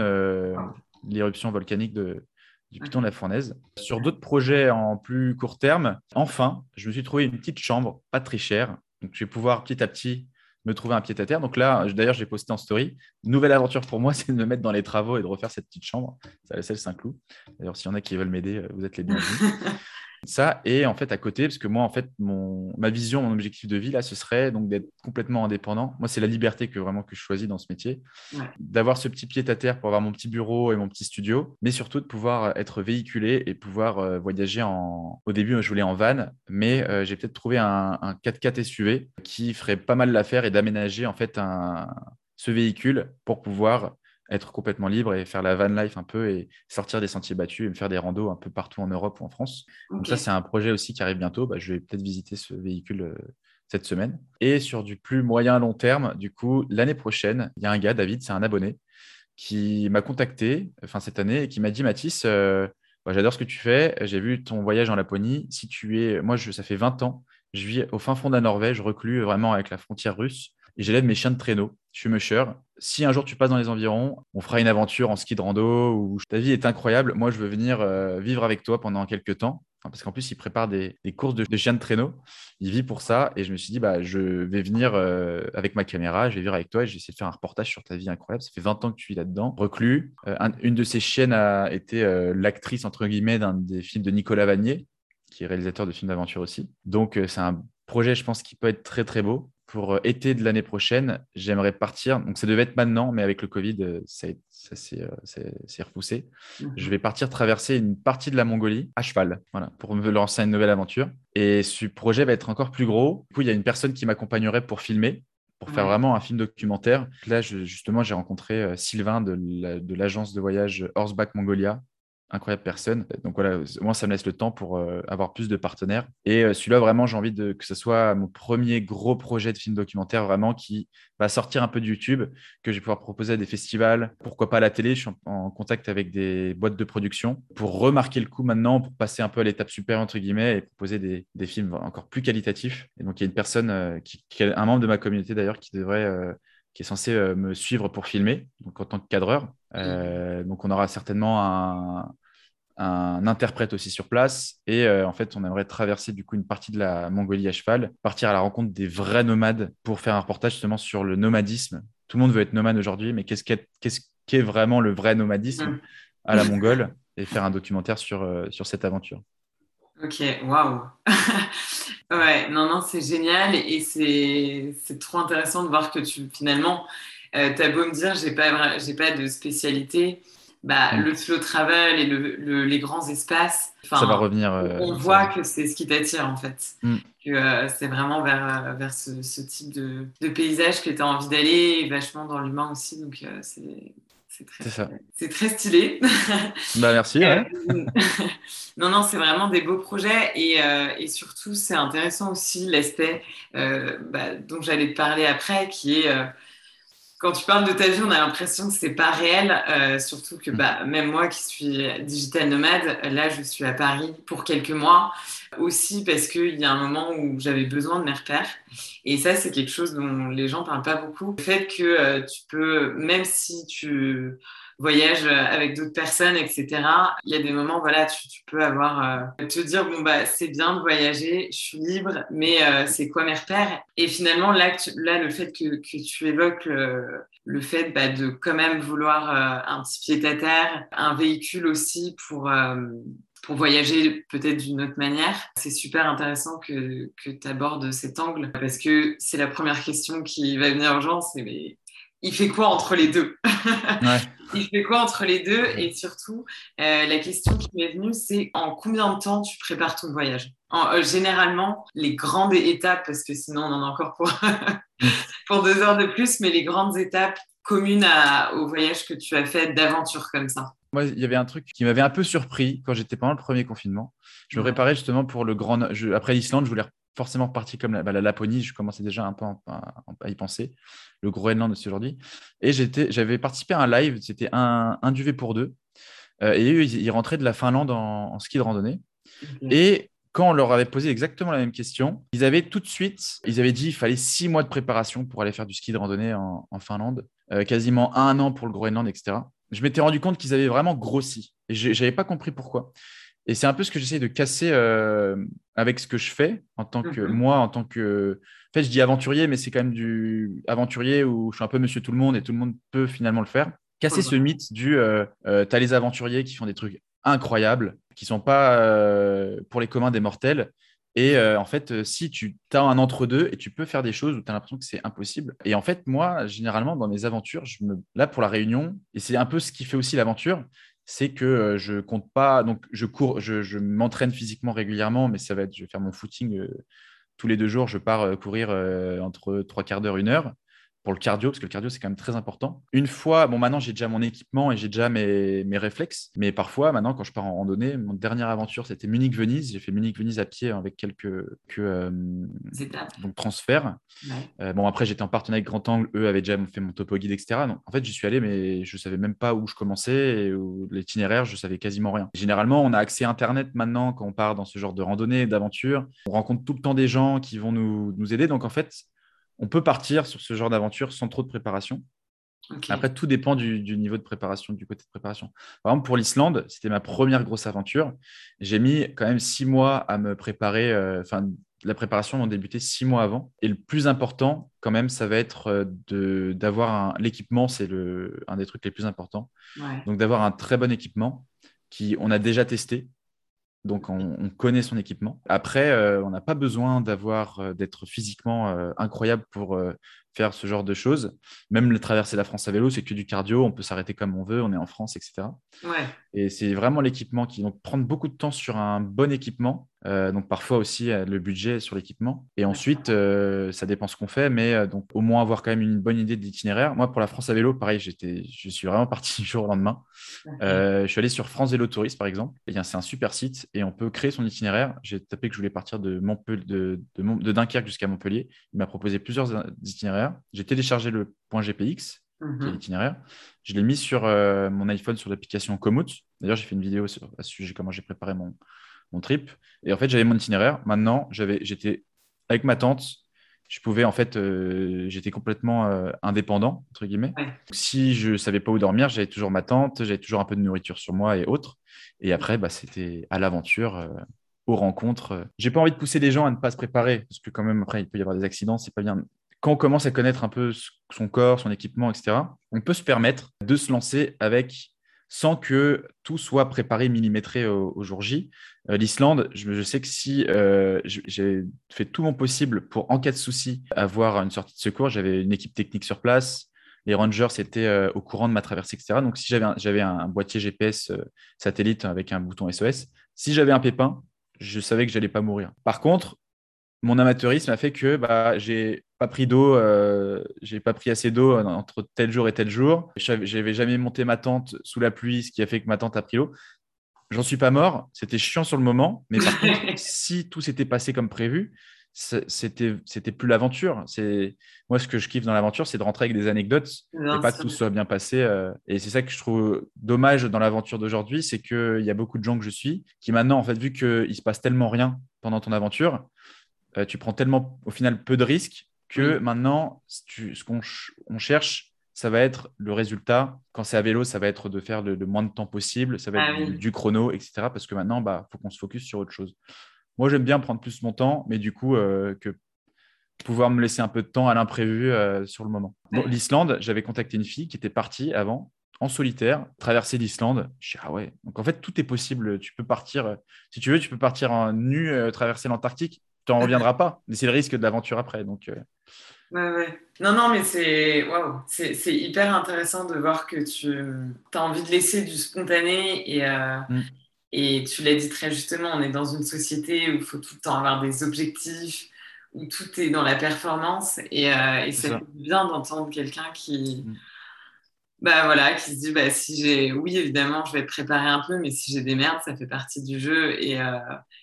l'éruption volcanique de, du Piton de la Fournaise. Sur d'autres projets en plus court terme, enfin, je me suis trouvé une petite chambre, pas très chère. Donc, je vais pouvoir petit à petit me trouver un pied à terre. Donc là, d'ailleurs, j'ai posté en story. Nouvelle aventure pour moi, c'est de me mettre dans les travaux et de refaire cette petite chambre. Ça laisse le Saint-Cloud. D'ailleurs, s'il y en a qui veulent m'aider, vous êtes les bienvenus. Ça, et en fait, à côté, parce que moi, en fait, mon, ma vision, mon objectif de vie, là, ce serait donc d'être complètement indépendant. Moi, c'est la liberté que vraiment que je choisis dans ce métier. D'avoir ce petit pied à terre pour avoir mon petit bureau et mon petit studio, mais surtout de pouvoir être véhiculé et pouvoir euh, voyager en. Au début, je voulais en van, mais euh, j'ai peut-être trouvé un, un 4x4 SUV qui ferait pas mal l'affaire et d'aménager en fait un, ce véhicule pour pouvoir être complètement libre et faire la van life un peu et sortir des sentiers battus et me faire des randos un peu partout en Europe ou en France. Donc ça, c'est un projet aussi qui arrive bientôt. Bah, je vais peut-être visiter ce véhicule euh, cette semaine. Et sur du plus moyen long terme, du coup, l'année prochaine, il y a un gars, David, c'est un abonné, qui m'a contacté enfin cette année et qui m'a dit Mathis, euh, bah, j'adore ce que tu fais, j'ai vu ton voyage en Laponie. Si tu es, moi, je, ça fait 20 ans, je vis au fin fond de la Norvège, reclus vraiment avec la frontière russe et j'élève mes chiens de traîneau. Je suis musher. Si un jour tu passes dans les environs, on fera une aventure en ski de rando ta vie est incroyable. Moi, je veux venir euh, vivre avec toi pendant quelques temps. parce qu'en plus, il prépare des, courses de, chiens de traîneau. Il vit pour ça. Et je me suis dit, bah, je vais venir euh, avec ma caméra, je vais venir avec toi et j'ai essayé de faire un reportage sur ta vie incroyable. Ça fait 20 ans que tu vis là-dedans. Reclus. Euh, une de ces chiennes a été l'actrice, entre guillemets, d'un des films de Nicolas Vanier, qui est réalisateur de films d'aventure aussi. Donc, c'est un projet, je pense, qui peut être très, très beau pour euh, été de l'année prochaine, j'aimerais partir. Donc, ça devait être maintenant, mais avec le Covid, euh, ça, ça s'est repoussé. Mhm. Je vais partir traverser une partie de la Mongolie à cheval, voilà, pour me lancer une nouvelle aventure. Et ce projet va être encore plus gros. Du coup, il y a une personne qui m'accompagnerait pour filmer, pour faire vraiment un film documentaire. Là, justement, j'ai rencontré euh, Sylvain de l'agence de voyage Horseback Mongolia, incroyable personne. Donc voilà, moi, ça me laisse le temps pour euh, avoir plus de partenaires. Et euh, celui-là, vraiment, j'ai envie que ce soit mon premier gros projet de film documentaire, vraiment, qui va sortir un peu de YouTube, que je vais pouvoir proposer à des festivals, pourquoi pas à la télé. Je suis en, contact avec des boîtes de production pour remarquer le coup maintenant, pour passer un peu à l'étape supérieure, entre guillemets, et proposer des, des, films encore plus qualitatifs. Et donc, il y a une personne, euh, qui, un membre de ma communauté d'ailleurs, qui devrait qui est censé me suivre pour filmer, donc en tant que cadreur. Euh, donc, on aura certainement un, interprète aussi sur place. Et euh, en fait, on aimerait traverser du coup une partie de la Mongolie à cheval, partir à la rencontre des vrais nomades pour faire un reportage justement sur le nomadisme. Tout le monde veut être nomade aujourd'hui, mais qu'est-ce qu'est vraiment le vrai nomadisme mm. à la mongole et faire un documentaire sur, euh, sur cette aventure? Ok, waouh! ouais, non, non, c'est génial et c'est trop intéressant de voir que tu finalement euh, T'as beau me dire, j'ai pas, j'ai pas de spécialité. Bah, mm. Le slow travel et le, les grands espaces. Ça va revenir. Euh, on voit que c'est ce qui t'attire en fait. Mm. Que euh, c'est vraiment vers, vers ce, ce type de, de, paysage que tu as envie d'aller, vachement dans l'humain aussi. Donc c'est c'est très, c'est très stylé. Bah, merci. non, non, c'est vraiment des beaux projets et, et surtout, c'est intéressant aussi l'aspect bah, dont j'allais te parler après, qui est quand tu parles de ta vie, on a l'impression que c'est pas réel, euh, surtout que mm. bah, même moi qui suis digital nomade, là je suis à Paris pour quelques mois, aussi parce qu'il y a un moment où j'avais besoin de mes repères. Et ça, c'est quelque chose dont les gens parlent pas beaucoup. Le fait que euh, tu peux, même si tu voyage avec d'autres personnes, etc. Il y a des moments, voilà, tu, peux avoir, euh, te dire, bon, bah, c'est bien de voyager, je suis libre, mais euh, c'est quoi mes repères? Et finalement, là, là le fait que, que tu évoques le, fait bah, de quand même vouloir euh, un petit pied à terre, un véhicule aussi pour pour voyager peut-être d'une autre manière. C'est super intéressant que, que tu abordes cet angle parce que c'est la première question qui va venir aux gens, c'est mais il fait quoi entre les deux? Il fait quoi entre les deux Et surtout, euh, la question qui m'est venue, c'est en combien de temps tu prépares ton voyage? Euh, Généralement, les grandes étapes, parce que sinon on en a encore pour, pour deux heures de plus, mais les grandes étapes communes au voyage que tu as fait d'aventure comme ça Moi, il y avait un truc qui m'avait un peu surpris quand j'étais pendant le premier confinement. Je me préparais justement pour le grand. Après l'Islande, je voulais forcément repartir comme la, bah, la, Laponie. Je commençais déjà un peu à, y penser. Le Groenland aussi aujourd'hui. Et j'avais participé à un live. C'était un, un duvet pour deux. Euh, et eux, ils, rentraient de la Finlande en, ski de randonnée. Et quand on leur avait posé exactement la même question, ils avaient tout de suite, ils avaient dit qu'il fallait six mois de préparation pour aller faire du ski de randonnée en, Finlande, euh, quasiment un an pour le Groenland, etc. Je m'étais rendu compte qu'ils avaient vraiment grossi et je n'avais pas compris pourquoi. Et c'est un peu ce que j'essaie de casser euh, avec ce que je fais en tant que mhm. moi, en tant que. En fait, je dis aventurier, mais c'est quand même du aventurier où je suis un peu monsieur tout le monde et tout le monde peut finalement le faire casser ce mythe du euh, euh, tu as les aventuriers qui font des trucs incroyables, qui sont pas euh, pour les communs des mortels. Et en fait, si tu as un entre-deux et tu peux faire des choses où tu as l'impression que c'est impossible. Et en fait, moi, généralement, dans mes aventures, je me... là, pour la réunion, et c'est un peu ce qui fait aussi l'aventure, c'est que je compte pas. Donc, je cours, je, m'entraîne physiquement régulièrement, mais ça va être, je vais faire mon footing tous les deux jours. Je pars courir entre trois quarts d'heure, une heure pour le cardio, parce que le cardio, c'est quand même très important. Une fois, bon, maintenant, j'ai déjà mon équipement et j'ai déjà mes, mes, réflexes, mais parfois, maintenant, quand je pars en randonnée, mon dernière aventure, c'était Munich-Venise. J'ai fait Munich-Venise à pied avec quelques que, euh, donc, transferts. Euh, bon, après, j'étais en partenariat avec Grand Angle, eux avaient déjà fait mon topo guide, etc. Donc, en fait, j'y suis allé, mais je ne savais même pas où je commençais l'itinéraire, je savais quasiment rien. Généralement, on a accès à Internet maintenant quand on part dans ce genre de randonnée, d'aventure. On rencontre tout le temps des gens qui vont nous, nous aider. Donc, en fait, on peut partir sur ce genre d'aventure sans trop de préparation. Après, tout dépend du, niveau de préparation, du côté de préparation. Par exemple, pour l'Islande, c'était ma première grosse aventure. J'ai mis quand même six mois à me préparer. Euh, enfin, la préparation a débuté six mois avant. Et le plus important, quand même, ça va être euh, d'avoir l'équipement. C'est un des trucs les plus importants. Donc, d'avoir un très bon équipement qui on a déjà testé donc on, connaît son équipement. Après, euh, on n'a pas besoin d'avoir euh, d'être physiquement euh, incroyable pour faire ce genre de choses. Même le traverser la France à vélo, c'est que du cardio, on peut s'arrêter comme on veut, on est en France, etc. Et c'est vraiment l'équipement qui donc prendre beaucoup de temps sur un bon équipement. Euh, donc parfois aussi euh, le budget sur l'équipement. Et ensuite, euh, ça dépend ce qu'on fait, mais donc au moins avoir quand même une bonne idée de l'itinéraire. Moi, pour la France à vélo, pareil, j'étais, je suis vraiment parti du jour au lendemain. je suis allé sur France Vélo Touriste, par exemple. Et c'est un super site et on peut créer son itinéraire. J'ai tapé que je voulais partir de, Montpellier, de, de Dunkerque jusqu'à Montpellier. Il m'a proposé plusieurs itinéraires. J'ai téléchargé le point GPX Mhm. l'itinéraire. Je l'ai mis sur euh, mon iPhone sur l'application Komoot. D'ailleurs, j'ai fait une vidéo sur, à ce sujet, comment j'ai préparé mon, mon trip. Et en fait, j'avais mon itinéraire. Maintenant, j'étais avec ma tante. Je pouvais, en fait, euh, j'étais complètement euh, indépendant, entre guillemets. Si je savais pas où dormir, j'avais toujours ma tante, j'avais toujours un peu de nourriture sur moi et autres. Et après, bah, c'était à l'aventure, aux rencontres. J'ai pas envie de pousser les gens à ne pas se préparer, parce que quand même, après, il peut y avoir des accidents, c'est pas bien quand on commence à connaître un peu son corps, son équipement, etc., on peut se permettre de se lancer avec sans que tout soit préparé, millimétré au, jour J. Euh, L'Islande, je, sais que si euh, j'ai fait tout mon possible pour, en cas de souci, avoir une sortie de secours, j'avais une équipe technique sur place, les rangers étaient euh, au courant de ma traversée, etc. Donc, si j'avais un, un, boîtier GPS satellite avec un bouton SOS, si j'avais un pépin, je savais que j'allais pas mourir. Par contre, mon amateurisme a fait que bah, j'ai pas pris d'eau, euh, j'ai pas pris assez d'eau entre tel jour et tel jour. J'avais jamais monté ma tente sous la pluie, ce qui a fait que ma tente a pris l'eau. J'en suis pas mort, c'était chiant sur le moment, mais par contre, si tout s'était passé comme prévu, c'était c'était plus l'aventure. C'est moi ce que je kiffe dans l'aventure, c'est de rentrer avec des anecdotes et pas que tout soit bien passé. Euh. et c'est ça que je trouve dommage dans l'aventure d'aujourd'hui, c'est qu'il y a beaucoup de gens que je suis qui maintenant, en fait, vu qu'il se passe tellement rien pendant ton aventure, euh, tu prends tellement au final peu de risques que maintenant, ce qu'on cherche, ça va être le résultat. Quand c'est à vélo, ça va être de faire le, moins de temps possible, ça va être ah du, chrono, etc. Parce que maintenant, il bah, faut qu'on se focus sur autre chose. Moi, j'aime bien prendre plus mon temps, mais du coup, euh, que pouvoir me laisser un peu de temps à l'imprévu euh, sur le moment. L'Islande, j'avais contacté une fille qui était partie avant en solitaire, traverser l'Islande. Je dis, ah ouais, donc en fait, tout est possible. Tu peux partir, si tu veux, tu peux partir en nu, traverser l'Antarctique tu n'en reviendras pas. Mais c'est le risque de l'aventure après. Donc, euh. ouais, ouais. Non, non, mais c'est c'est hyper intéressant de voir que tu as envie de laisser du spontané et, euh, mm. et tu l'as dit très justement, on est dans une société où il faut tout le temps avoir des objectifs, où tout est dans la performance et, euh, et c'est bien d'entendre quelqu'un qui, mm. Bah voilà, qui se dit bah si j'ai, oui évidemment, je vais te préparer un peu, mais si j'ai des merdes, ça fait partie du jeu et, euh,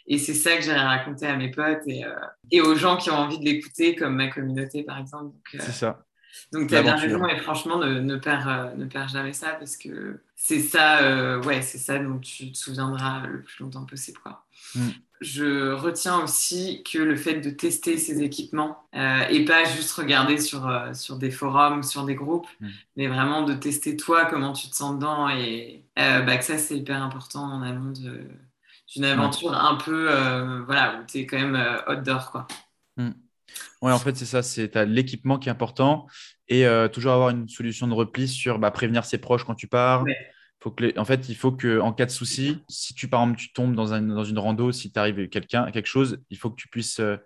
et c'est ça que j'irai raconter à mes potes et, euh, et, aux gens qui ont envie de l'écouter, comme ma communauté par exemple. Euh, c'est ça. Donc tu as bien raison et franchement ne, ne perds ne perds jamais ça parce que c'est ça, ouais, c'est ça dont tu te souviendras le plus longtemps possible quoi. Mm je retiens aussi que le fait de tester ces équipements euh, et pas juste regarder sur, euh, sur des forums, sur des groupes, mm. mais vraiment de tester toi comment tu te sens dedans et euh, bah, que ça c'est hyper important en amont d'une aventure un peu voilà où tu es quand même outdoor quoi. Mm. Ouais, en fait, c'est ça, c'est l'équipement qui est important et toujours avoir une solution de repli sur bah, prévenir ses proches quand tu pars, en fait, il faut que, en cas de souci, si tu, par exemple, tu tombes dans, dans une rando, si tu arrives quelqu'un, quelque chose, il faut que tu puisses euh,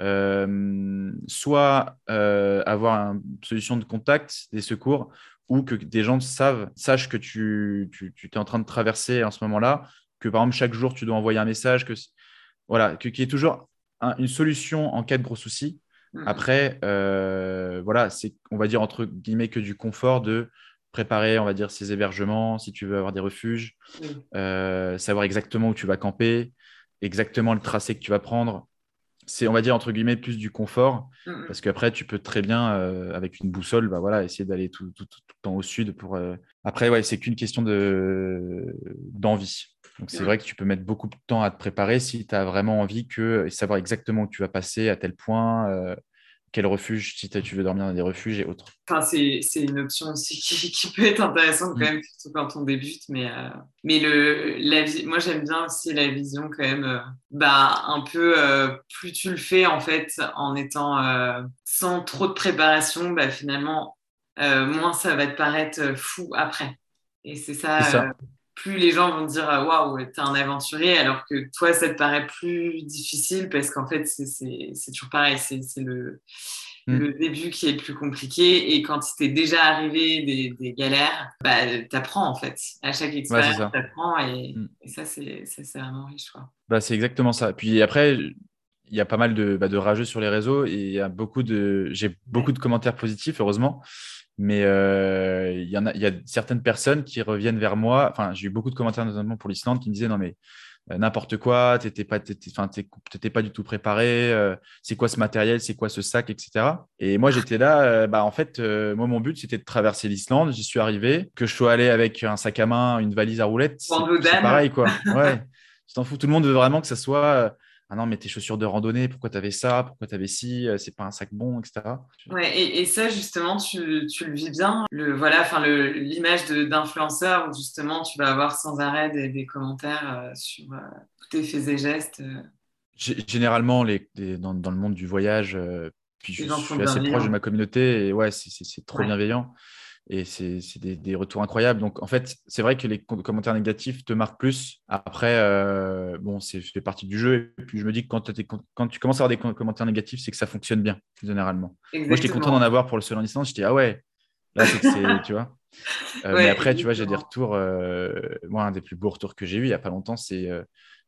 euh, soit euh, avoir une solution de contact, des secours, ou que des gens savent, sachent que tu, tu, es en train de traverser en ce moment-là, que par exemple, chaque jour, tu dois envoyer un message, que voilà, qu'il y ait toujours une solution en cas de gros souci. Mmh. Après, voilà, c'est, on va dire, entre guillemets, que du confort de préparer, on va dire, ses hébergements, si tu veux avoir des refuges, euh, savoir exactement où tu vas camper, exactement le tracé que tu vas prendre. C'est, on va dire, entre guillemets, plus du confort, parce qu'après, tu peux très bien, euh, avec une boussole, bah, voilà, essayer d'aller tout, tout, tout, le temps au sud. pour. Euh, Après, ouais, c'est qu'une question de, d'envie. Donc, c'est vrai que tu peux mettre beaucoup de temps à te préparer si tu as vraiment envie que savoir exactement où tu vas passer, à tel point, quel refuge, si tu veux dormir dans des refuges et autres enfin, C'est une option aussi qui, peut être intéressante quand mm. même, surtout quand on débute. Mais, euh, mais le, la, moi, j'aime bien aussi la vision quand même, euh, bah, un peu, euh, plus tu le fais en fait, en étant sans trop de préparation, bah, finalement, moins ça va te paraître fou après. Et c'est ça, plus les gens vont dire waouh, t'es un aventurier, alors que toi, ça te paraît plus difficile parce qu'en fait, c'est toujours pareil, c'est le, mm. le, début qui est le plus compliqué. Et quand il t'est déjà arrivé des, des galères, bah, t'apprends en fait. À chaque expérience, tu t'apprends et, mm. et, ça, c'est vraiment riche. Bah, c'est exactement ça. Puis après, il y a pas mal de, bah, de rageux sur les réseaux et il y a beaucoup de, j'ai beaucoup de commentaires positifs, heureusement. Mais euh, il y, en a, y a certaines personnes qui reviennent vers moi. Enfin, j'ai eu beaucoup de commentaires, notamment pour l'Islande, qui me disaient non, mais euh, n'importe quoi, tu n'étais pas, pas du tout préparé. Euh, c'est quoi ce matériel C'est quoi ce sac Etc. Et moi, j'étais là. bah, en fait, moi, mon but, c'était de traverser l'Islande. J'y suis arrivé. Que je sois allé avec un sac à main, une valise à roulettes, c'est pareil. quoi. Ouais. Je t'en fous. Tout le monde veut vraiment que ça soit ah non, mais tes chaussures de randonnée, pourquoi tu avais ça, pourquoi tu avais ci, euh, c'est pas un sac bon, etc. Ouais, et, ça, justement, tu, tu, le vis bien. Le, voilà, enfin, l'image d'influenceur où justement tu vas avoir sans arrêt des, commentaires euh, sur euh, tes faits et gestes. Généralement, les, dans, dans, le monde du voyage, puis je, suis assez proche de ma communauté et ouais, c'est trop bienveillant et c'est des, retours incroyables. Donc, en fait, c'est vrai que les commentaires négatifs te marquent plus. Après, euh, bon, c'est fait partie du jeu. Et puis, je me dis que quand, quand tu commences à avoir des commentaires négatifs, c'est que ça fonctionne bien, généralement. Moi, j'étais content d'en avoir pour le seul en Je J'étais, ah ouais, là, c'est que c'est, tu vois. Euh, mais après, tu vois, j'ai des retours. Euh, moi, un des plus beaux retours que j'ai eu il n'y a pas longtemps, c'est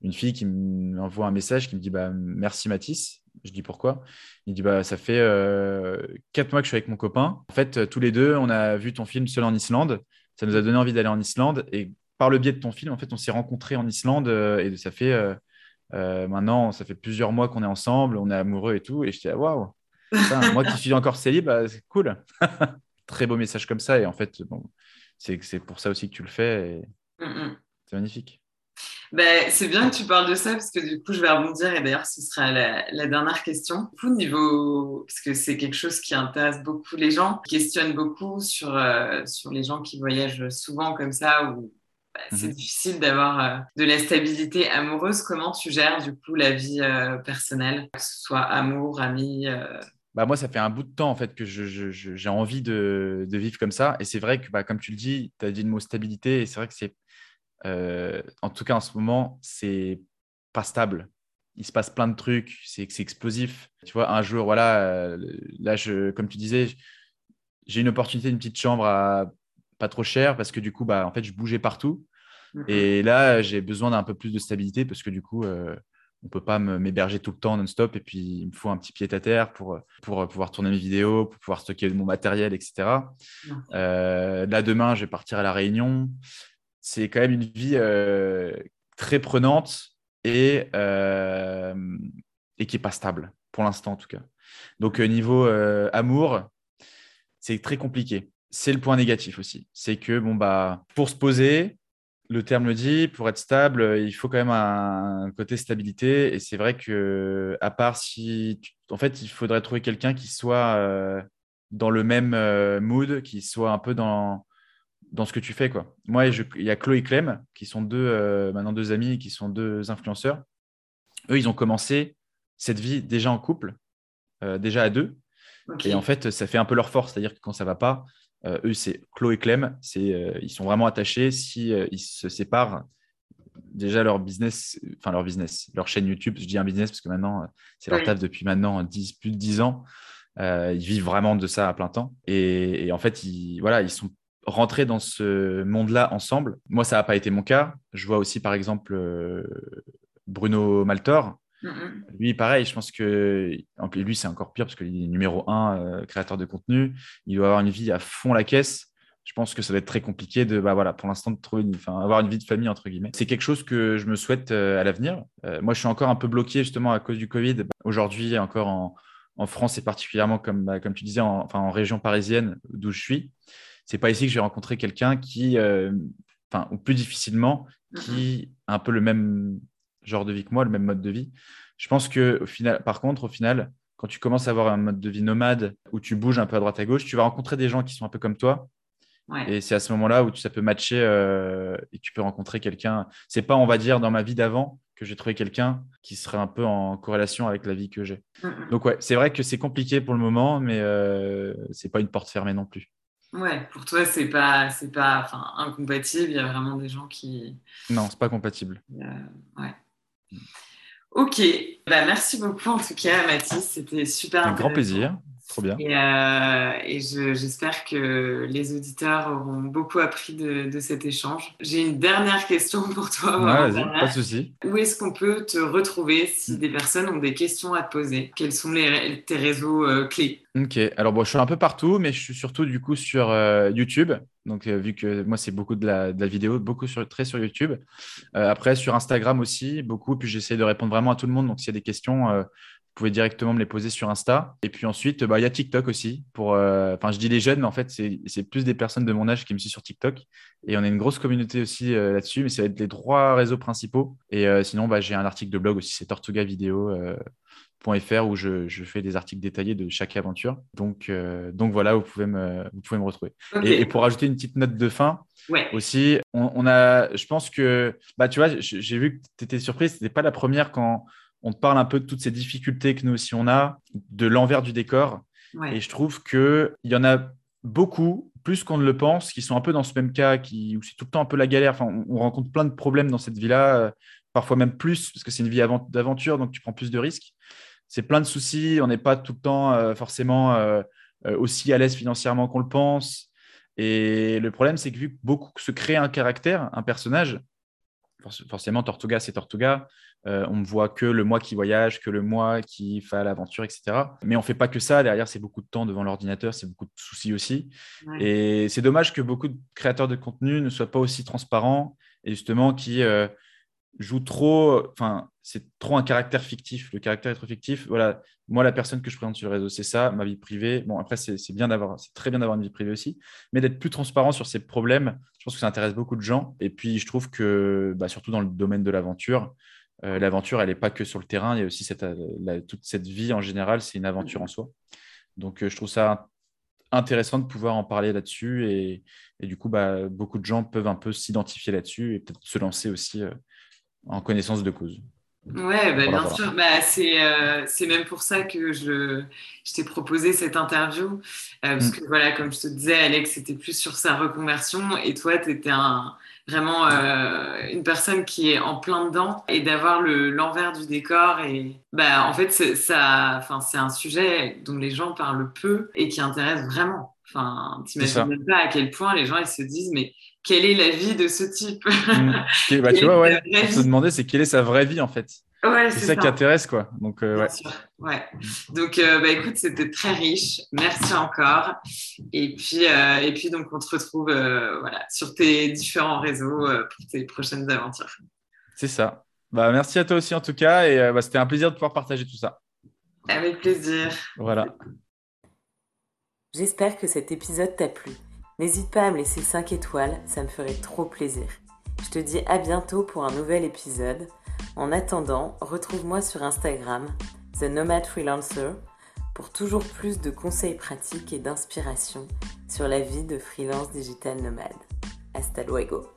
une fille qui m'envoie un message qui me dit bah, Merci Mathis. Je dis pourquoi. Il dit bah, Ça fait euh, quatre mois que je suis avec mon copain. En fait, tous les deux, on a vu ton film Seul en Islande. Ça nous a donné envie d'aller en Islande. Et par le biais de ton film, en fait, on s'est rencontrés en Islande. Euh, et ça fait euh, maintenant, ça fait plusieurs mois qu'on est ensemble, on est amoureux et tout. Et je dis Waouh Moi qui suis encore célib, bah, c'est cool. Très beau message comme ça. Et en fait, bon, c'est pour ça aussi que tu le fais. Mm, mm. C'est magnifique. Ben, c'est bien que tu parles de ça parce que du coup, je vais rebondir et d'ailleurs, ce sera la, dernière question. Du niveau, parce que c'est quelque chose qui intéresse beaucoup les gens, qui questionnent beaucoup sur, euh, sur les gens qui voyagent souvent comme ça où bah, c'est mhm. difficile d'avoir euh, de la stabilité amoureuse. Comment tu gères du coup la vie euh, personnelle, que ce soit amour, ami bah moi, ça fait un bout de temps en fait que j'ai envie de, de, vivre comme ça. Et c'est vrai que, bah, comme tu le dis, tu as dit le mot stabilité. Et c'est vrai que c'est euh, en tout cas, en ce moment, c'est pas stable. Il se passe plein de trucs, c'est explosif. Tu vois, un jour, voilà, euh, là, je, comme tu disais, j'ai une opportunité d'une petite chambre à pas trop cher parce que du coup, bah, en fait, je bougeais partout. Mm-hmm. Et là, j'ai besoin d'un peu plus de stabilité parce que du coup, euh, on peut pas m'héberger tout le temps non-stop et puis il me faut un petit pied à terre pour, pour pouvoir tourner mes vidéos, pour pouvoir stocker mon matériel, etc. Euh, là, demain, je vais partir à La Réunion. C'est quand même une vie euh, très prenante et, euh, et qui n'est pas stable, pour l'instant en tout cas. Donc, niveau amour, c'est très compliqué. C'est le point négatif aussi. C'est que, bon, bah, pour se poser, le terme le dit, pour être stable, il faut quand même un côté stabilité. Et c'est vrai que, à part si. En fait, il faudrait trouver quelqu'un qui soit euh, dans le même euh, mood, qui soit un peu dans, dans ce que tu fais. Quoi. Moi, il y a Chloé et Clem, qui sont deux, euh, maintenant deux amis, qui sont deux influenceurs. Eux, ils ont commencé cette vie déjà en couple, déjà à deux. Et en fait, ça fait un peu leur force. C'est-à-dire que quand ça va pas, euh, eux, c'est Chloé et Clem. C'est, euh, ils sont vraiment attachés. Si euh, ils se séparent, déjà leur business, enfin leur business, leur chaîne YouTube, je dis un business parce que maintenant, c'est leur taf depuis maintenant 10, plus de 10 ans. ils vivent vraiment de ça à plein temps. Et, en fait, ils, voilà, ils sont rentrés dans ce monde-là ensemble. Moi, ça n'a pas été mon cas. Je vois aussi, par exemple, Bruno Maltor, lui, pareil, je pense que lui, c'est encore pire parce qu'il est numéro un euh, créateur de contenu. Il doit avoir une vie à fond la caisse. Je pense que ça va être très compliqué de, bah, voilà, pour l'instant, de trouver, une, avoir une vie de famille entre guillemets. C'est quelque chose que je me souhaite euh, à l'avenir. Euh, moi, je suis encore un peu bloqué justement à cause du Covid. Aujourd'hui, encore en, en, France et particulièrement comme, bah, comme tu disais, en, enfin, en région parisienne d'où je suis. C'est pas ici que j'ai rencontré quelqu'un qui, enfin, ou plus difficilement, qui a un peu le même genre de vie que moi, le même mode de vie. Je pense que, au final, par contre, au final, quand tu commences à avoir un mode de vie nomade où tu bouges un peu à droite à gauche, tu vas rencontrer des gens qui sont un peu comme toi. Et c'est à ce moment-là où ça peut matcher euh, et tu peux rencontrer quelqu'un. C'est pas, on va dire, dans ma vie d'avant que j'ai trouvé quelqu'un qui serait un peu en corrélation avec la vie que j'ai. Mm. Donc ouais, c'est vrai que c'est compliqué pour le moment, mais euh, c'est pas une porte fermée non plus. Ouais, pour toi, c'est pas, c'est pas, incompatible. Il y a vraiment des gens qui. Non, c'est pas compatible. Euh, ouais. Ok, bah, merci beaucoup en tout cas Mathis, c'était super. Un grand plaisir. Trop bien. Et, euh, j'espère que les auditeurs auront beaucoup appris de, cet échange. J'ai une dernière question pour toi. vas-y, pas de souci. Où est-ce qu'on peut te retrouver si hmm. des personnes ont des questions à te poser? Quels sont les, tes réseaux euh, clés? Ok, alors bon, je suis un peu partout, mais je suis surtout du coup sur euh, YouTube. Donc, vu que moi, c'est beaucoup de la, vidéo, beaucoup sur, très sur YouTube. après, sur Instagram aussi, beaucoup. Puis j'essaie de répondre vraiment à tout le monde. Donc, s'il y a des questions, pouvez directement me les poser sur Insta. Et puis ensuite, bah, il y a TikTok aussi. Pour, euh, enfin, je dis les jeunes, mais en fait, c'est plus des personnes de mon âge qui me suivent sur TikTok. Et on a une grosse communauté aussi euh, là-dessus, mais ça va être les trois réseaux principaux. Et euh, sinon, bah, j'ai un article de blog aussi, c'est tortugavideo.fr où je, je, fais des articles détaillés de chaque aventure. Donc, donc voilà, vous pouvez me, vous pouvez me retrouver. Et, pour ajouter une petite note de fin, aussi, on, on, a, je pense que, bah, tu vois, j'ai vu que tu étais surprise, ce n'était pas la première quand on te parle un peu de toutes ces difficultés que nous aussi on a, de l'envers du décor. Et je trouve qu'il y en a beaucoup, plus qu'on ne le pense, qui sont un peu dans ce même cas, qui, où c'est tout le temps un peu la galère. Enfin, on, rencontre plein de problèmes dans cette vie-là, euh, parfois même plus, parce que c'est une vie d'aventure, donc tu prends plus de risques. C'est plein de soucis, on n'est pas tout le temps euh, forcément euh, aussi à l'aise financièrement qu'on le pense. Et le problème, c'est que vu que beaucoup se crée un caractère, un personnage, forcément, Tortuga, c'est Tortuga. Euh, on ne voit que le moi qui voyage, que le moi qui fait l'aventure, etc. Mais on ne fait pas que ça. Derrière, c'est beaucoup de temps devant l'ordinateur, c'est beaucoup de soucis aussi. Et c'est dommage que beaucoup de créateurs de contenu ne soient pas aussi transparents et justement qui euh, jouent trop. Enfin, c'est trop un caractère fictif. Le caractère être fictif, voilà. Moi, la personne que je présente sur le réseau, c'est ça, ma vie privée. Bon, après, c'est bien d'avoir, c'est très bien d'avoir une vie privée aussi, mais d'être plus transparent sur ces problèmes, je pense que ça intéresse beaucoup de gens. Et puis, je trouve que, bah, surtout dans le domaine de l'aventure, euh, l'aventure, elle n'est pas que sur le terrain, il y a aussi cette, euh, toute cette vie en général, c'est une aventure en soi. Donc, euh, je trouve ça intéressant de pouvoir en parler là-dessus et, du coup, bah, beaucoup de gens peuvent un peu s'identifier là-dessus et peut-être se lancer aussi en connaissance de cause. Ouais, bah, bien sûr. Bah, c'est même pour ça que je, je t'ai proposé cette interview. parce mm. que, voilà, comme je te disais, Alex, c'était plus sur sa reconversion et toi, tu étais un, vraiment euh, une personne qui est en plein dedans et d'avoir l'envers du décor et bah en fait ça enfin c'est un sujet dont les gens parlent peu et qui intéresse vraiment. Enfin t'imagines même pas à quel point les gens ils se disent mais quelle est la vie de ce type? Mmh. bah, tu vois ouais. se demander c'est quelle est sa vraie vie en fait? Ouais, c'est ça, qui intéresse, quoi. Donc, euh, ouais. ouais. Donc, euh, bah, écoute, c'était très riche. Merci encore. Et puis, euh, et puis donc, on te retrouve voilà, sur tes différents réseaux pour tes prochaines aventures. C'est ça. Bah, merci à toi aussi, en tout cas. Et bah, c'était un plaisir de pouvoir partager tout ça. Avec plaisir. Voilà. J'espère que cet épisode t'a plu. N'hésite pas à me laisser 5 étoiles, ça me ferait trop plaisir. Je te dis à bientôt pour un nouvel épisode. En attendant, retrouve-moi sur Instagram, The Nomad Freelancer, pour toujours plus de conseils pratiques et d'inspiration sur la vie de freelance digital nomade. Hasta luego!